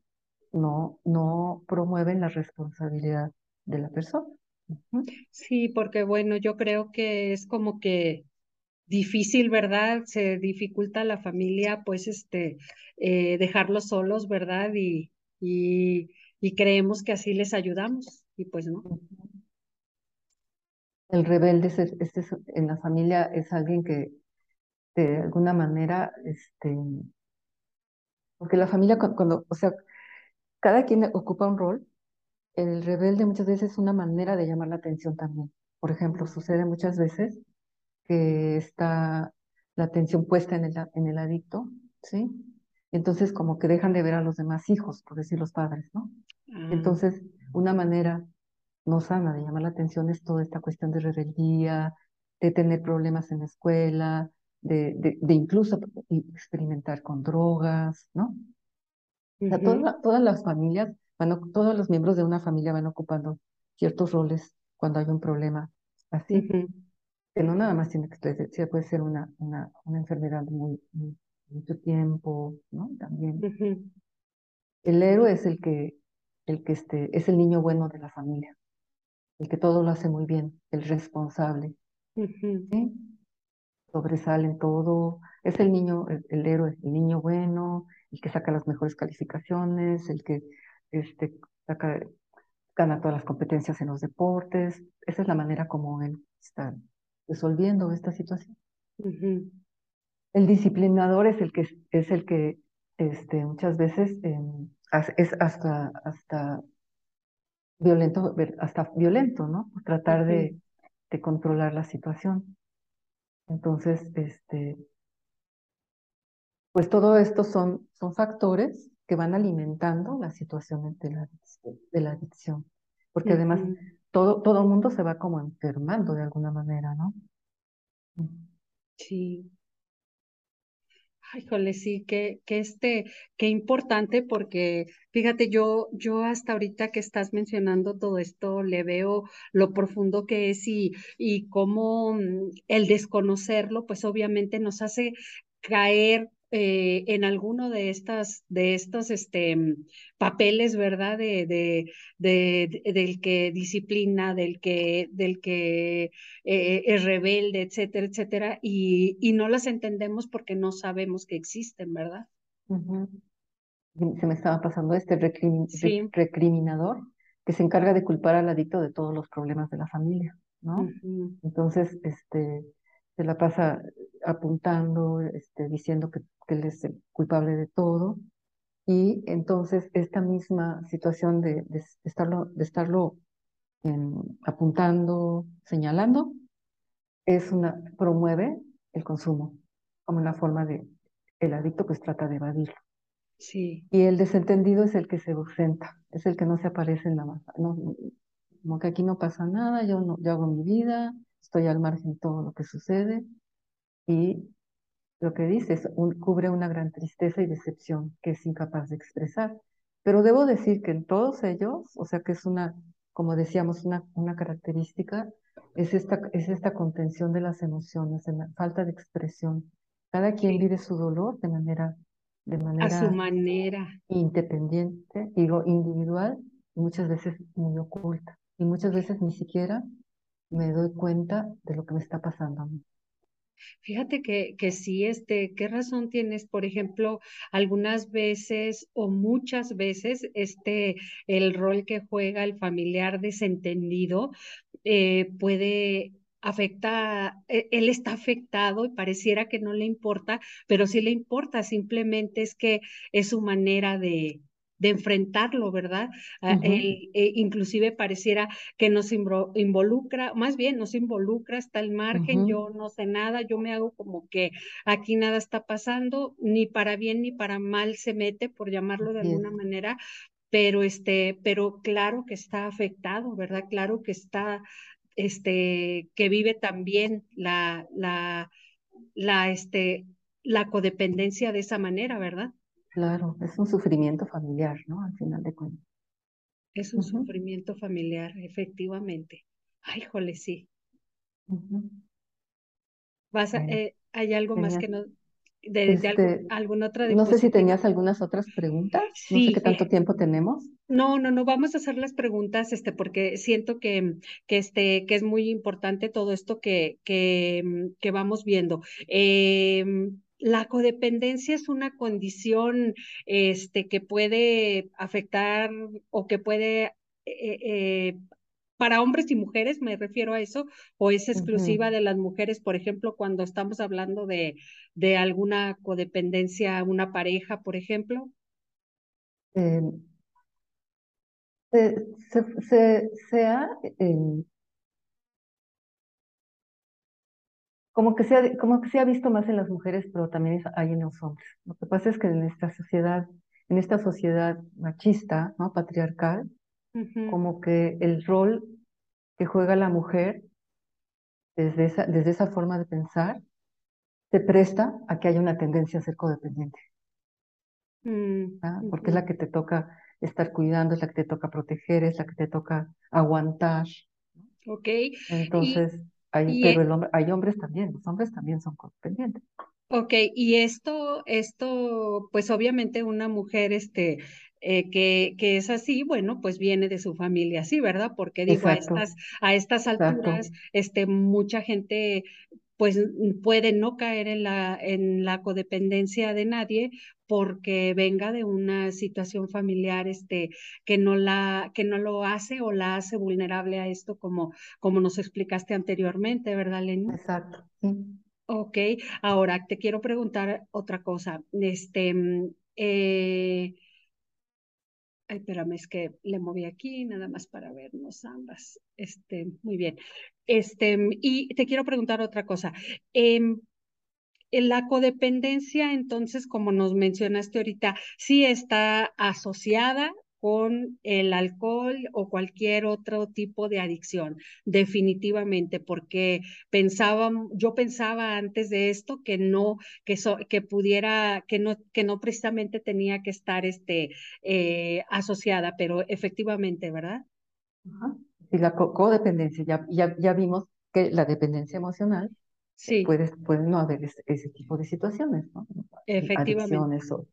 [SPEAKER 2] no, no promueven la responsabilidad de la persona.
[SPEAKER 1] Sí, porque bueno, yo creo que es como que difícil, ¿verdad? Se dificulta a la familia, pues, este, eh, dejarlos solos, ¿verdad? Y, y, y creemos que así les ayudamos y pues no.
[SPEAKER 2] El rebelde es, en la familia es alguien que de alguna manera, este, porque la familia cuando, o sea, cada quien ocupa un rol el rebelde muchas veces es una manera de llamar la atención también. Por ejemplo, sucede muchas veces que está la atención puesta en el, en el adicto, ¿sí? Entonces como que dejan de ver a los demás hijos, por decir los padres, ¿no?
[SPEAKER 1] Ah,
[SPEAKER 2] Entonces, una manera no sana de llamar la atención es toda esta cuestión de rebeldía, de tener problemas en la escuela, de, de, de incluso experimentar con drogas, ¿no? O sea,
[SPEAKER 1] ujú,
[SPEAKER 2] toda- todas las familias, van, oc- todos los miembros de una familia van ocupando ciertos roles cuando hay un problema así, que no nada más tiene que puede ser una, una, una enfermedad muy, muy- mucho tiempo, ¿no? También. El héroe es el que, el que este, es el niño bueno de la familia, el que todo lo hace muy bien, el responsable,
[SPEAKER 1] ujú,
[SPEAKER 2] ¿sí? Sobresale en todo, es el niño, el, el héroe, el niño bueno, el que saca las mejores calificaciones, el que este, saca, gana todas las competencias en los deportes. Esa es la manera como él está resolviendo esta situación. El disciplinador es el que, es el que este, muchas veces em, es hasta, hasta violento, hasta violento, ¿no? Por tratar
[SPEAKER 1] ujú,
[SPEAKER 2] de, de controlar la situación. Entonces, este, pues todo esto son, son factores que van alimentando la situación de la, de la adicción. Porque además todo, todo mundo se va como enfermando de alguna manera, ¿no?
[SPEAKER 1] Sí. Ay, jole, sí, que, que este, qué importante porque fíjate, yo, yo hasta ahorita que estás mencionando todo esto, le veo lo profundo que es y, y cómo mm, el desconocerlo, pues obviamente nos hace caer eh, en alguno de estas, de estos este, mm, papeles, ¿verdad? De, de, de, de- del que disciplina, del que, del que eh, es rebelde, etcétera, etcétera, y, y no las entendemos porque no sabemos que existen, ¿verdad?
[SPEAKER 2] Se me estaba pasando este recrimin- recriminador que se encarga de culpar al adicto de todos los problemas de la familia, ¿no? Entonces, este, se la pasa apuntando, este, diciendo que, que él es el culpable de todo. Y entonces esta misma situación de, de estarlo, de estarlo em, apuntando, señalando, es una, promueve el consumo como una forma de, el adicto pues trata de evadirlo.
[SPEAKER 1] Sí.
[SPEAKER 2] Y el desentendido es el que se ausenta, es el que no se aparece en la masa. No, como que aquí no pasa nada, yo, no, yo hago mi vida, estoy al margen de todo lo que sucede y lo que dice es, un- cubre una gran tristeza y decepción que es incapaz de expresar. Pero debo decir que en todos ellos, o sea que es una, como decíamos, una, una característica, es esta, es esta contención de las emociones, en la falta de expresión. Cada quien
[SPEAKER 1] Sí.
[SPEAKER 2] vive su dolor de manera, de
[SPEAKER 1] A su
[SPEAKER 2] manera
[SPEAKER 1] manera.
[SPEAKER 2] independiente, digo, individual, y muchas veces muy oculta. Y muchas veces ni siquiera me doy cuenta de lo que me está pasando a mí.
[SPEAKER 1] Fíjate que, que sí, este, ¿qué razón tienes? Por ejemplo, algunas veces o muchas veces, este, el rol que juega el familiar desentendido eh, puede afectar, él está afectado y pareciera que no le importa, pero sí le importa, simplemente es que es su manera de de enfrentarlo, ¿verdad? Eh, inclusive pareciera que nos involucra, más bien nos involucra hasta el margen, yo no sé nada, yo me hago como que aquí nada está pasando, ni para bien ni para mal se mete, por llamarlo de alguna manera, pero este, pero claro que está afectado, ¿verdad? Claro que está, este, que vive también la, la, la, este, la codependencia de esa manera, ¿verdad?
[SPEAKER 2] Claro, es un sufrimiento familiar, ¿no? Al final de cuentas.
[SPEAKER 1] Es un sufrimiento familiar, efectivamente. Ay, jole, sí. Vas a, eh, ¿hay algo más que no, de, de algo,
[SPEAKER 2] este,
[SPEAKER 1] alguna otra
[SPEAKER 2] no sé si tenías algunas otras preguntas, no sé
[SPEAKER 1] Sí,
[SPEAKER 2] qué tanto
[SPEAKER 1] fíjate.
[SPEAKER 2] tiempo tenemos.
[SPEAKER 1] No, no, no, vamos a hacer las preguntas, este, porque siento que, que, este, que es muy importante todo esto que, que, que vamos viendo. Em, la codependencia es una condición, este, que puede afectar o que puede, eh, eh, para hombres y mujeres, me refiero a eso, o es exclusiva de las mujeres, por ejemplo, cuando estamos hablando de, de alguna codependencia, una pareja, por ejemplo.
[SPEAKER 2] Eh, se, se, ha, como que, se ha, como que se ha visto más en las mujeres, pero también hay en los hombres. Lo que pasa es que en esta sociedad, en esta sociedad machista, ¿no? patriarcal, como que el rol que juega la mujer desde esa, desde esa forma de pensar se presta a que haya una tendencia a ser codependiente. Mm, Porque es la que te toca estar cuidando, es la que te toca proteger, es la que te toca aguantar.
[SPEAKER 1] Ok.
[SPEAKER 2] Entonces, hay, pero el hombre, hay hombres también, los hombres también son codependientes.
[SPEAKER 1] Ok, y esto, esto, pues obviamente una mujer, este, eh, que, que, es así, bueno, pues viene de su familia así, ¿verdad? Porque digo, a estas, a estas alturas, este, mucha gente pues puede no caer en la, en la codependencia de nadie porque venga de una situación familiar este, que, no la, que no lo hace o la hace vulnerable a esto como, como nos explicaste anteriormente, ¿verdad, Lenny?
[SPEAKER 2] Exacto, sí.
[SPEAKER 1] Ok, ahora te quiero preguntar otra cosa. Este, mm, eh, Ay, espérame, es que le moví aquí nada más para vernos ambas. Este, muy bien. Este, y te quiero preguntar otra cosa. Em, la codependencia, entonces, como nos mencionaste ahorita, sí está asociada con el alcohol o cualquier otro tipo de adicción, definitivamente, porque pensaba, yo pensaba antes de esto que no, que, que pudiera, que no, que no precisamente tenía que estar este, eh, asociada, pero efectivamente, ¿verdad?
[SPEAKER 2] Y la codependencia, ya, ya, ya vimos que la dependencia emocional sí. puede, puede no haber ese, tipo de situaciones, ¿no?
[SPEAKER 1] Efectivamente. Adicciones o...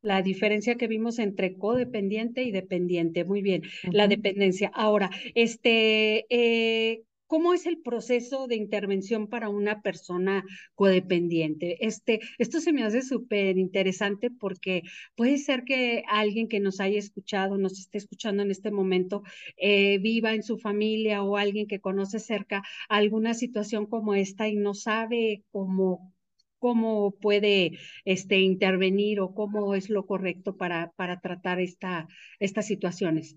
[SPEAKER 1] La diferencia que vimos entre codependiente y dependiente. Muy bien, la dependencia. Ahora, este, eh, ¿Cómo es el proceso de intervención para una persona codependiente? Este, esto se me hace súper interesante porque puede ser que alguien que nos haya escuchado, nos esté escuchando en este momento, eh, viva en su familia o alguien que conoce cerca alguna situación como esta y no sabe cómo cómo puede este, intervenir o cómo es lo correcto para, para tratar esta, estas situaciones?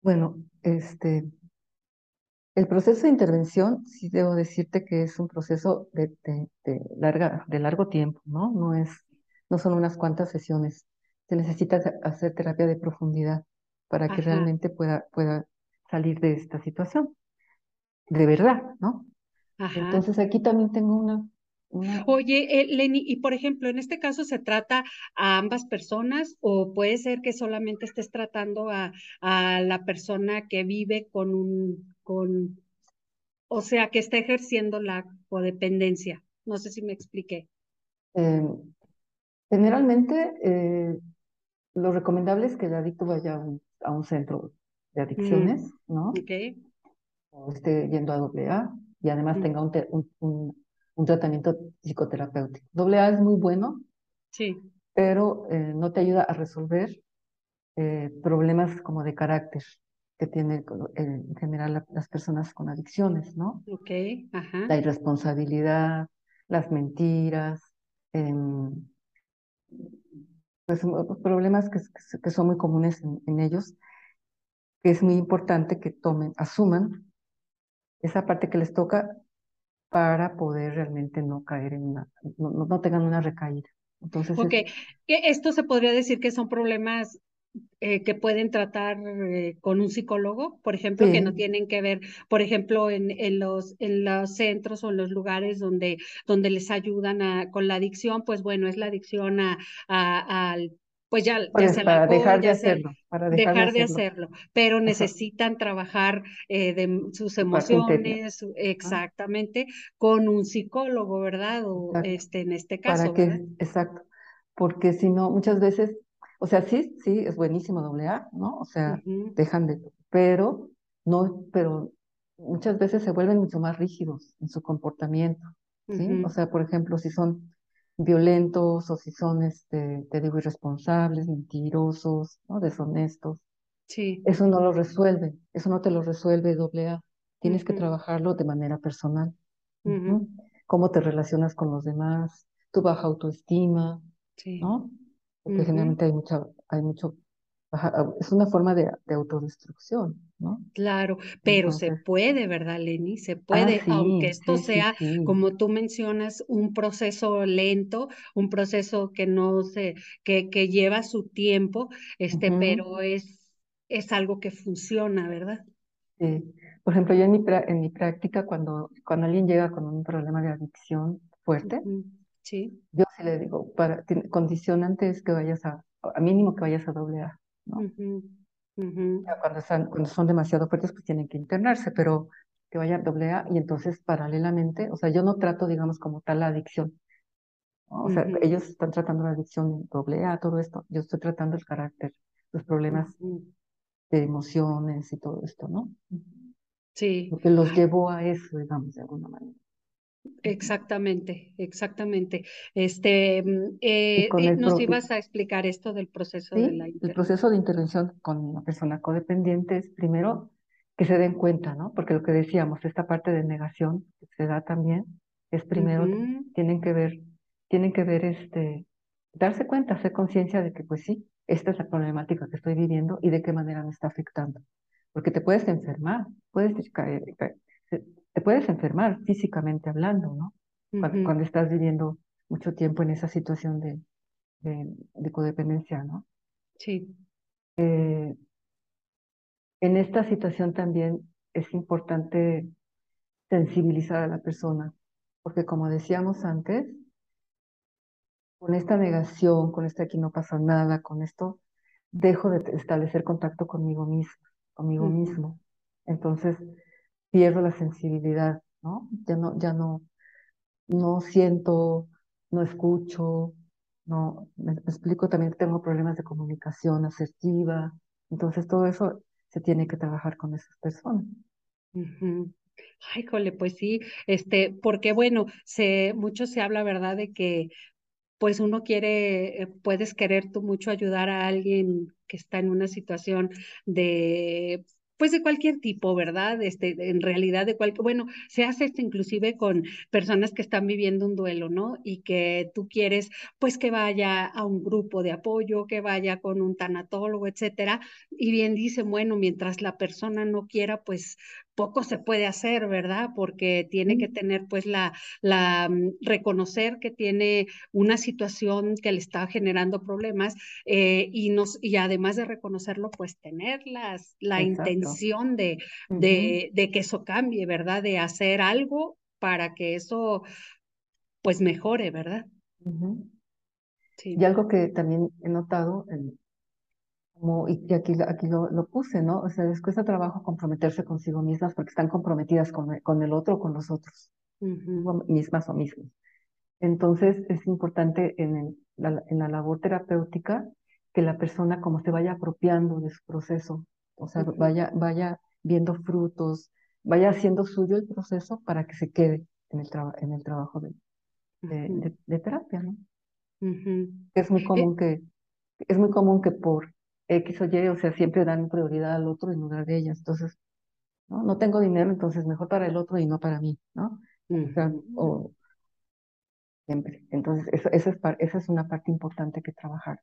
[SPEAKER 2] Bueno, este, el proceso de intervención, sí debo decirte que es un proceso de, de, larga, de largo tiempo, ¿no? No, es, no son unas cuantas sesiones. Se necesita hacer terapia de profundidad para que realmente pueda, pueda salir de esta situación. De verdad, ¿no? Entonces aquí también tengo una,
[SPEAKER 1] Oye, eh, Lenny, y por ejemplo, en este caso se trata a ambas personas o puede ser que solamente estés tratando a, a la persona que vive con un, con, o sea, que está ejerciendo la codependencia. No sé si me expliqué.
[SPEAKER 2] Em, generalmente, eh, lo recomendable es que el adicto vaya a un, centro de adicciones, mm, ¿no?
[SPEAKER 1] Ok.
[SPEAKER 2] O esté yendo a AA y además mm. tenga un, un un tratamiento psicoterapéutico. Doble A es muy bueno,
[SPEAKER 1] sí.
[SPEAKER 2] pero eh, no te ayuda a resolver eh, problemas como de carácter que tienen en general las personas con adicciones, ¿no?
[SPEAKER 1] Ok, ajá.
[SPEAKER 2] La irresponsabilidad, las mentiras, em, pues, problemas que, que, son muy comunes en, en ellos, que es muy importante que tomen, asuman esa parte que les toca para poder realmente no caer en una, no, no tengan una recaída. Entonces,
[SPEAKER 1] ok, esto se podría decir que son problemas eh, que pueden tratar eh, con un psicólogo, por ejemplo, que no tienen que ver, por ejemplo, en, en, los, en los centros o en los lugares donde, donde les ayudan a, con la adicción, pues bueno, es la adicción a, a, al pues ya,
[SPEAKER 2] ya para dejar de hacerlo, para
[SPEAKER 1] dejar, de, hacerlo. pero necesitan trabajar eh, de sus emociones, exactamente, con un psicólogo, ¿verdad? O este, en este caso.
[SPEAKER 2] Para que, exacto, porque si no, muchas veces, o sea, sí, sí, es buenísimo doble A, ¿no? O sea, dejan de, pero no, pero muchas veces se vuelven mucho más rígidos en su comportamiento, ¿sí? O sea, por ejemplo, si son violentos o si son, este, te digo, irresponsables, mentirosos, ¿no? deshonestos.
[SPEAKER 1] Sí.
[SPEAKER 2] Eso no lo resuelve, eso no te lo resuelve doble A. Tienes que trabajarlo de manera personal. Cómo te relacionas con los demás, tu baja autoestima, sí. ¿no? Porque generalmente hay, mucha, hay mucho es una forma de, autodestrucción, ¿no?
[SPEAKER 1] Claro, pero se puede, ¿verdad, Lenny? Se ah, puede, aunque esto sea, como tú mencionas, un proceso lento, un proceso que no se, que, que lleva su tiempo, este, pero es, es algo que funciona, ¿verdad?
[SPEAKER 2] Sí. Por ejemplo, yo en mi, en mi práctica, cuando, cuando alguien llega con un problema de adicción fuerte,
[SPEAKER 1] sí.
[SPEAKER 2] yo sí le digo, para, condicionante es que vayas a, a mínimo que vayas a doble A. Cuando, están, cuando son demasiado fuertes, pues tienen que internarse, pero que vaya doble A y entonces paralelamente, o sea, yo no trato, digamos, como tal la adicción. O sea, ellos están tratando la adicción doble A, todo esto. Yo estoy tratando el carácter, los problemas de emociones y todo esto, ¿no?
[SPEAKER 1] Sí.
[SPEAKER 2] Lo que los llevó a eso, digamos, de alguna manera.
[SPEAKER 1] Exactamente, exactamente. Este, mm, eh, eh, nos ibas a explicar esto del proceso de la
[SPEAKER 2] El proceso de intervención con la persona codependiente es primero que se den cuenta, ¿no? Porque lo que decíamos, esta parte de negación que se da también, es primero, tienen que ver, tienen que ver este, darse cuenta, hacer conciencia de que pues sí, esta es la problemática que estoy viviendo y de qué manera me está afectando. Porque te puedes enfermar, puedes caer, te puedes enfermar físicamente hablando, ¿no? cuando, estás viviendo mucho tiempo en esa situación de, de, codependencia, ¿no?
[SPEAKER 1] Sí.
[SPEAKER 2] Eh, en esta situación también es importante sensibilizar a la persona, porque como decíamos antes, con esta negación, con este aquí no pasa nada, con esto, dejo de establecer contacto conmigo mismo, conmigo mismo. Entonces, pierdo la sensibilidad, ¿no? Ya no, ya no, no siento, no escucho, no, me, explico también que tengo problemas de comunicación asertiva, entonces todo eso se tiene que trabajar con esas personas.
[SPEAKER 1] Ay, jole, pues sí, este, porque bueno, se, mucho se habla, ¿verdad?, de que pues uno quiere, eh, puedes querer tú mucho ayudar a alguien que está en una situación de pues de cualquier tipo, ¿verdad? Este, en realidad de cualquier, bueno, se hace esto inclusive con personas que están viviendo un duelo, ¿no? Y que tú quieres, pues que vaya a un grupo de apoyo, que vaya con un tanatólogo, etcétera. Y bien dicen, bueno, mientras la persona no quiera, pues poco se puede hacer, ¿verdad? Porque tiene que tener pues la, la, mm, reconocer que tiene una situación que le está generando problemas eh, y, nos, y además de reconocerlo, pues tener las, la intención de, de, de, que eso cambie, ¿verdad? De hacer algo para que eso pues mejore, ¿verdad?
[SPEAKER 2] sí. Y algo que también he notado en, y aquí, aquí lo, lo, puse, ¿no? O sea, les cuesta trabajo comprometerse consigo mismas porque están comprometidas con, con el otro o con los otros, mismas o mismos. Entonces, es importante en, la, en la labor terapéutica que la persona como se vaya apropiando de su proceso, o sea, vaya, vaya viendo frutos, vaya haciendo suyo el proceso para que se quede en el, en el trabajo de, de, terapia, ¿no? Es muy común que es muy común que por X o Y, o sea, siempre dan prioridad al otro en lugar de ellas. Entonces, no, no tengo dinero, entonces mejor para el otro y no para mí, ¿no? O sea, o siempre. Entonces, eso, eso es, esa es una parte importante que trabajar.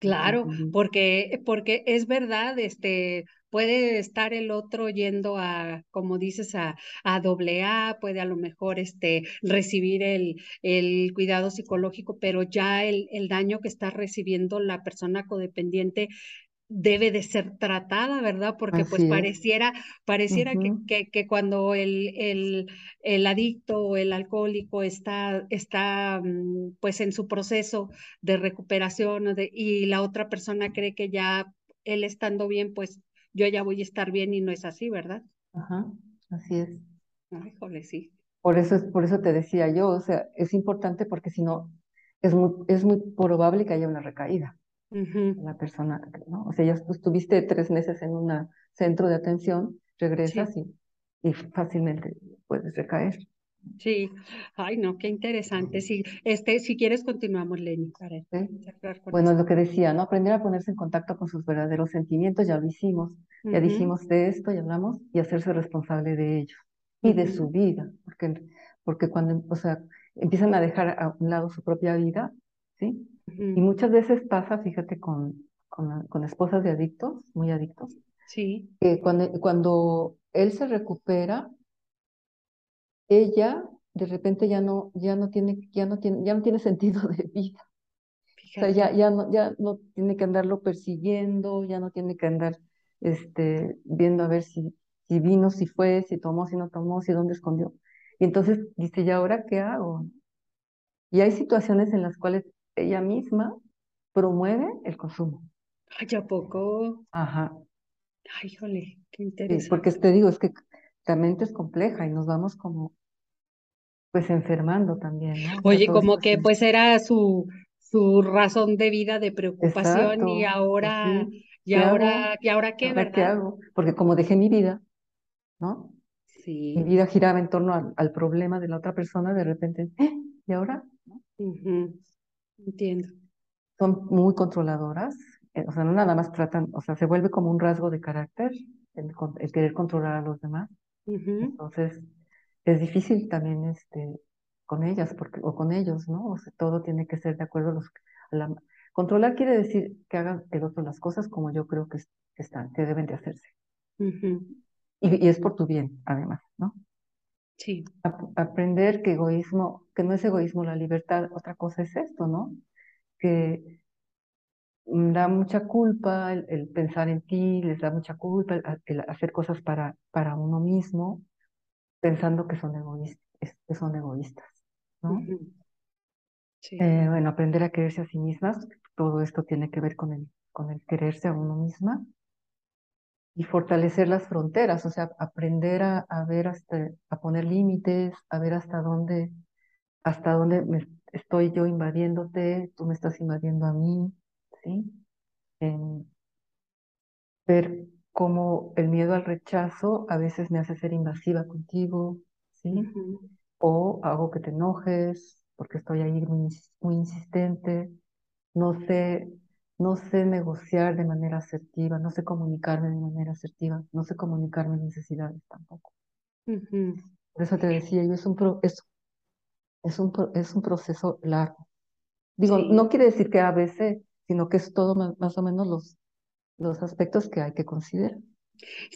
[SPEAKER 1] Claro, porque, porque es verdad, este, puede estar el otro yendo a, como dices, a, a doble A, puede a lo mejor este, recibir el, el cuidado psicológico, pero ya el, el daño que está recibiendo la persona codependiente debe de ser tratada, ¿verdad? Porque pues pareciera, pareciera que, que, cuando el, el, el, adicto o el alcohólico está, está mm, pues en su proceso de recuperación de, y la otra persona cree que ya él estando bien, pues yo ya voy a estar bien y no es así, ¿verdad?
[SPEAKER 2] Ajá, así es.
[SPEAKER 1] Ay, jole, sí.
[SPEAKER 2] Por eso, es, por eso te decía yo, o sea, es importante porque si no, es muy, es muy probable que haya una recaída la persona, ¿no? O sea, ya estuviste tres meses en un centro de atención, regresas y, y, fácilmente puedes recaer.
[SPEAKER 1] Sí, ay no, qué interesante. Sí, este, si quieres continuamos, Lenny, para
[SPEAKER 2] Bueno, lo que decía, ¿no? Aprender a ponerse en contacto con sus verdaderos sentimientos, ya lo hicimos, ya dijimos de esto, ya hablamos, y hacerse responsable de ellos y de su vida, porque, porque cuando, o sea, empiezan a dejar a un lado su propia vida, ¿sí? Y muchas veces pasa, fíjate, con, con, con esposas de adictos, muy adictos.
[SPEAKER 1] Sí.
[SPEAKER 2] Que cuando, cuando él se recupera, ella de repente ya no, ya no tiene, ya no tiene, ya no tiene sentido de vida. O sea, ya, ya, no, ya no tiene que andarlo persiguiendo, ya no tiene que andar este, viendo a ver si, si vino, si fue, si tomó, si no tomó, si dónde escondió. Y entonces dice, ¿y ahora qué hago? Y hay situaciones en las cuales ella misma promueve el consumo.
[SPEAKER 1] Ay, ¿a poco?
[SPEAKER 2] Ajá.
[SPEAKER 1] Ay, híjole, qué
[SPEAKER 2] Sí,
[SPEAKER 1] interesante.
[SPEAKER 2] porque te digo, es que la mente es compleja y nos vamos como, pues enfermando también, ¿no?
[SPEAKER 1] Oye, como que
[SPEAKER 2] sí.
[SPEAKER 1] pues era su, su razón de vida, de preocupación y
[SPEAKER 2] Exacto, pues
[SPEAKER 1] ahora,
[SPEAKER 2] sí.
[SPEAKER 1] y
[SPEAKER 2] ¿Qué
[SPEAKER 1] ahora,
[SPEAKER 2] hago?
[SPEAKER 1] y ahora qué,
[SPEAKER 2] ¿Ahora qué
[SPEAKER 1] ¿verdad?
[SPEAKER 2] hago? Porque como dejé mi vida, ¿no? Mi
[SPEAKER 1] Sí.
[SPEAKER 2] vida giraba en torno al, al problema de la otra persona, de repente, "¿Eh? ¿y ahora?
[SPEAKER 1] Ujú, Entiendo.
[SPEAKER 2] Son muy controladoras, eh, o sea, no nada más tratan, o sea, se vuelve como un rasgo de carácter el, el querer controlar a los demás. Entonces, es difícil también este, con ellas porque, o con ellos, ¿no? O sea, todo tiene que ser de acuerdo a los... a la- controlar quiere decir que hagan el otro las cosas como yo creo que, es- que están, que deben de hacerse. y es por tu bien, además, ¿no?
[SPEAKER 1] Sí.
[SPEAKER 2] Ap- aprender que egoísmo, que no es egoísmo la libertad, otra cosa es esto, ¿no? Que mm, da mucha culpa el, el pensar en ti, les da mucha culpa el, el hacer cosas para, para uno mismo, pensando que son egoístas, que son egoístas, ¿no?
[SPEAKER 1] Sí.
[SPEAKER 2] Eh, bueno, aprender a quererse a sí mismas, todo esto tiene que ver con el, con el quererse a uno misma y fortalecer las fronteras, o sea, aprender a, a ver hasta, a poner límites, a ver hasta dónde, hasta dónde me estoy yo invadiéndote, tú me estás invadiendo a mí, ¿sí? En ver cómo el miedo al rechazo a veces me hace ser invasiva contigo, ¿sí? O hago que te enojes porque estoy ahí muy, muy insistente, no sé, no sé negociar de manera asertiva, no sé comunicarme de manera asertiva, no sé comunicar mis necesidades tampoco.
[SPEAKER 1] ujú,
[SPEAKER 2] Por eso te decía, yo es un, pro- es, es un, es un proceso largo. Digo, no
[SPEAKER 1] Sí.
[SPEAKER 2] quiere decir que a veces, sino que es todo ma- más o menos los, los aspectos que hay que considerar.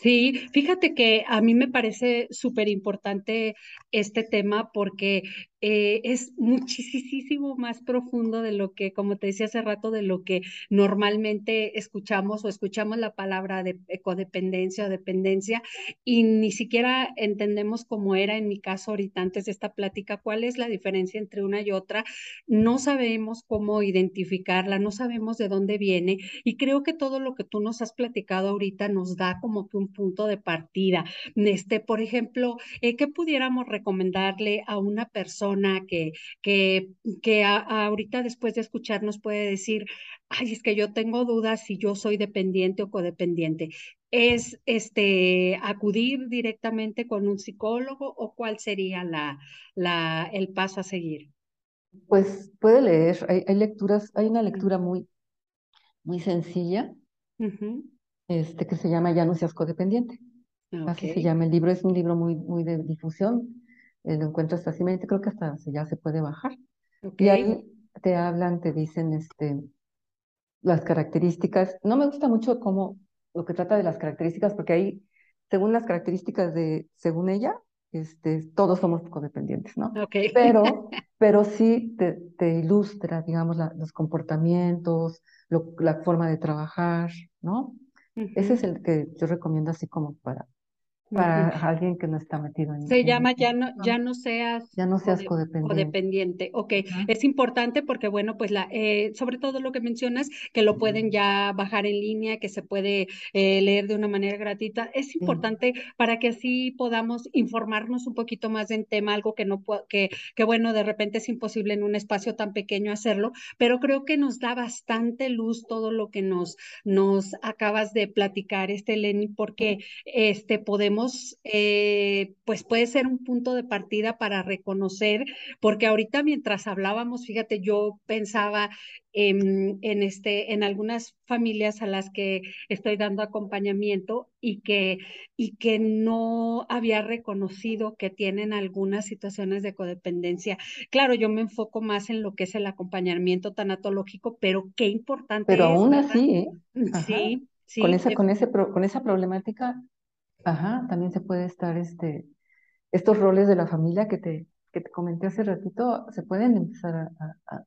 [SPEAKER 1] Sí, fíjate que a mí me parece súper importante este tema porque eh, es muchísimo más profundo de lo que, como te decía hace rato, de lo que normalmente escuchamos o escuchamos la palabra de codependencia o dependencia y ni siquiera entendemos cómo era en mi caso ahorita antes de esta plática, cuál es la diferencia entre una y otra. No sabemos cómo identificarla, no sabemos de dónde viene y creo que todo lo que tú nos has platicado ahorita nos da como que un punto de partida. Este, por ejemplo, eh, ¿qué pudiéramos recomendarle a una persona que, que, que a, ahorita después de escucharnos puede decir, ay, es que yo tengo dudas si yo soy dependiente o codependiente? ¿Es este acudir directamente con un psicólogo o cuál sería la, la, el paso a seguir?
[SPEAKER 2] Pues puede leer, hay, hay lecturas, hay una lectura muy, muy sencilla, este, que se llama Ya no seas codependiente.
[SPEAKER 1] Ok,
[SPEAKER 2] Así se llama el libro, es un libro muy, muy de difusión, lo encuentras fácilmente, creo que hasta ya se puede bajar.
[SPEAKER 1] ok,
[SPEAKER 2] Y ahí te hablan, te dicen este, las características. No me gusta mucho cómo lo que trata de las características, porque ahí, según las características de, según ella, este, todos somos codependientes, ¿no?
[SPEAKER 1] ok.
[SPEAKER 2] Pero, pero sí te, te ilustra, digamos, la- los comportamientos, lo- la forma de trabajar, ¿no? Ese es el que yo recomiendo así como para, para alguien que no está metido en,
[SPEAKER 1] Se
[SPEAKER 2] en,
[SPEAKER 1] llama ya no, ya no seas
[SPEAKER 2] Ya no seas
[SPEAKER 1] code-
[SPEAKER 2] codependiente.
[SPEAKER 1] codependiente. Ok, es importante porque, bueno, pues la, eh, sobre todo lo que mencionas, que lo pueden ya bajar en línea, que se puede eh, leer de una manera gratuita. Es importante para que así podamos informarnos un poquito más en tema, algo que no que, que bueno, de repente es imposible en un espacio tan pequeño hacerlo, pero creo que nos da bastante luz todo lo que nos, nos acabas de platicar, este Lenny, porque este, podemos eh, pues puede ser un punto de partida para reconocer, porque ahorita mientras hablábamos, fíjate, yo pensaba en, en, este, en algunas familias a las que estoy dando acompañamiento y que, y que no había reconocido que tienen algunas situaciones de codependencia. Claro, yo me enfoco más en lo que es el acompañamiento tanatológico, pero qué importante.
[SPEAKER 2] Pero aún así, ¿eh?
[SPEAKER 1] Sí, sí.
[SPEAKER 2] Con esa, con, ese, con esa problemática, ajá, también se puede estar este, estos roles de la familia que te, que te comenté hace ratito se pueden empezar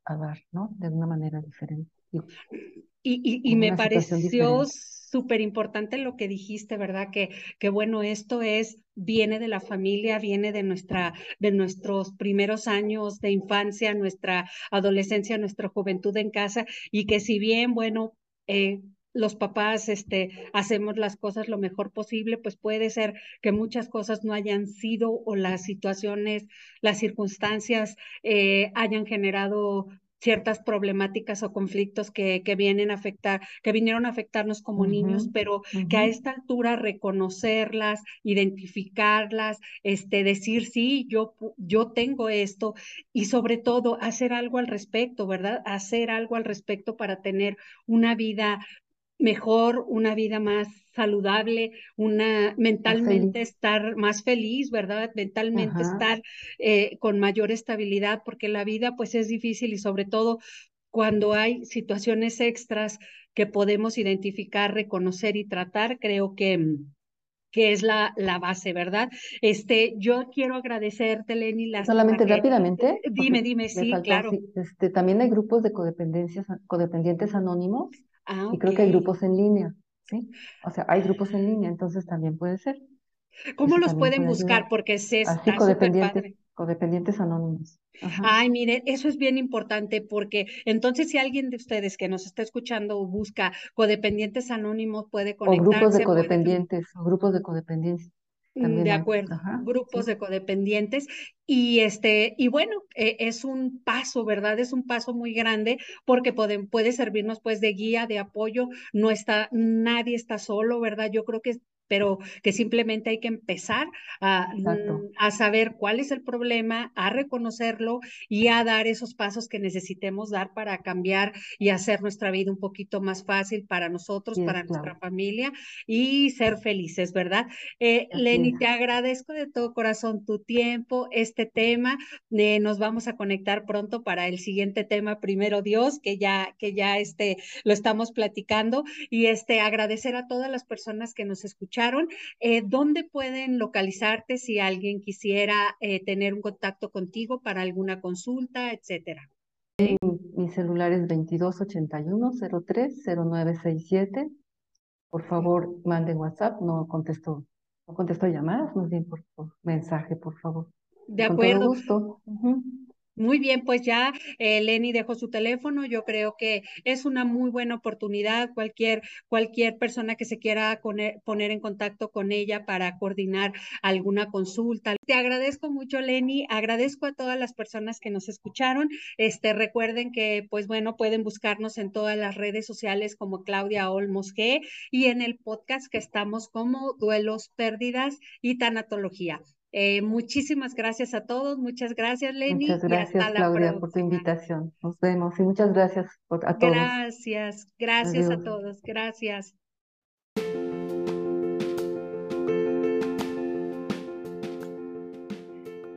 [SPEAKER 2] a, dar, ¿no? De una manera diferente.
[SPEAKER 1] Y, y, me pareció súper importante lo que dijiste, ¿verdad? Que, que bueno, esto es, viene de la familia, viene de nuestra, de nuestros primeros años de infancia, nuestra adolescencia, nuestra juventud en casa, y que si bien, bueno, eh, los papás este, hacemos las cosas lo mejor posible, pues puede ser que muchas cosas no hayan sido o las situaciones, las circunstancias eh, hayan generado ciertas problemáticas o conflictos que, que, vienen a afectar, que vinieron a afectarnos como niños, pero que a esta altura reconocerlas, identificarlas, este, decir, sí, yo, yo tengo esto y sobre todo hacer algo al respecto, ¿verdad? Hacer algo al respecto para tener una vida mejor, una vida más saludable, una mentalmente estar más feliz, ¿verdad? Mentalmente estar eh, con mayor estabilidad, porque la vida pues es difícil y sobre todo cuando hay situaciones extras que podemos identificar, reconocer y tratar, creo que que es la, la base, ¿verdad? Este, yo quiero agradecerte, Lenny.
[SPEAKER 2] Solamente rápidamente.
[SPEAKER 1] Dime, dime, sí, claro.
[SPEAKER 2] Este, también hay grupos de codependencias, codependientes anónimos Ah, y creo que hay grupos en línea, ¿sí? O sea, hay grupos en línea, entonces también puede ser.
[SPEAKER 1] ¿Cómo los pueden buscar? Porque se está
[SPEAKER 2] codependientes, codependientes anónimos.
[SPEAKER 1] Ay, miren, eso es bien importante porque entonces si alguien de ustedes que nos está escuchando busca codependientes anónimos puede conectarse.
[SPEAKER 2] O grupos de codependientes, o grupos de codependencia.
[SPEAKER 1] De acuerdo, grupos de codependientes y este y bueno eh, es un paso, verdad, es un paso muy grande porque puede, puede servirnos pues de guía, de apoyo. No está nadie está solo, verdad. Yo creo que pero que simplemente hay que empezar a, mm, a, saber cuál es el problema, a reconocerlo y a dar esos pasos que necesitemos dar para cambiar y hacer nuestra vida un poquito más fácil para nosotros, para nuestra familia y ser felices, ¿verdad? Eh, Lenny, te agradezco de todo corazón tu tiempo, este tema. Eh, nos vamos a conectar pronto para el siguiente tema, primero Dios, que ya, que ya este, lo estamos platicando y este, agradecer a todas las personas que nos escuchan eh, ¿Dónde pueden localizarte si alguien quisiera eh, tener un contacto contigo para alguna consulta, etcétera?
[SPEAKER 2] Mi celular es 2281-030967. Por favor, manden WhatsApp, no contesto, no contesto llamadas, más bien por, mensaje, por favor.
[SPEAKER 1] De acuerdo. Con todo gusto. Muy bien, pues ya eh, Lenny dejó su teléfono. Yo creo que es una muy buena oportunidad. Cualquier, cualquier persona que se quiera poner en contacto con ella para coordinar alguna consulta. Te agradezco mucho, Lenny. Agradezco a todas las personas que nos escucharon. Este, recuerden que, pues bueno, pueden buscarnos en todas las redes sociales como Claudia Olmos G y en el podcast que estamos como Duelos, Pérdidas y Tanatología. Eh, muchísimas gracias a todos, muchas gracias Lenny.
[SPEAKER 2] Muchas gracias Claudia por tu invitación. Nos vemos y muchas gracias a todos.
[SPEAKER 1] Gracias, gracias a todos, gracias.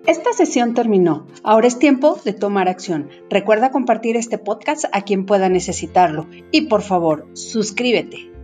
[SPEAKER 1] Esta sesión terminó. Ahora es tiempo de tomar acción. Recuerda compartir este podcast a quien pueda necesitarlo. Y por favor, suscríbete.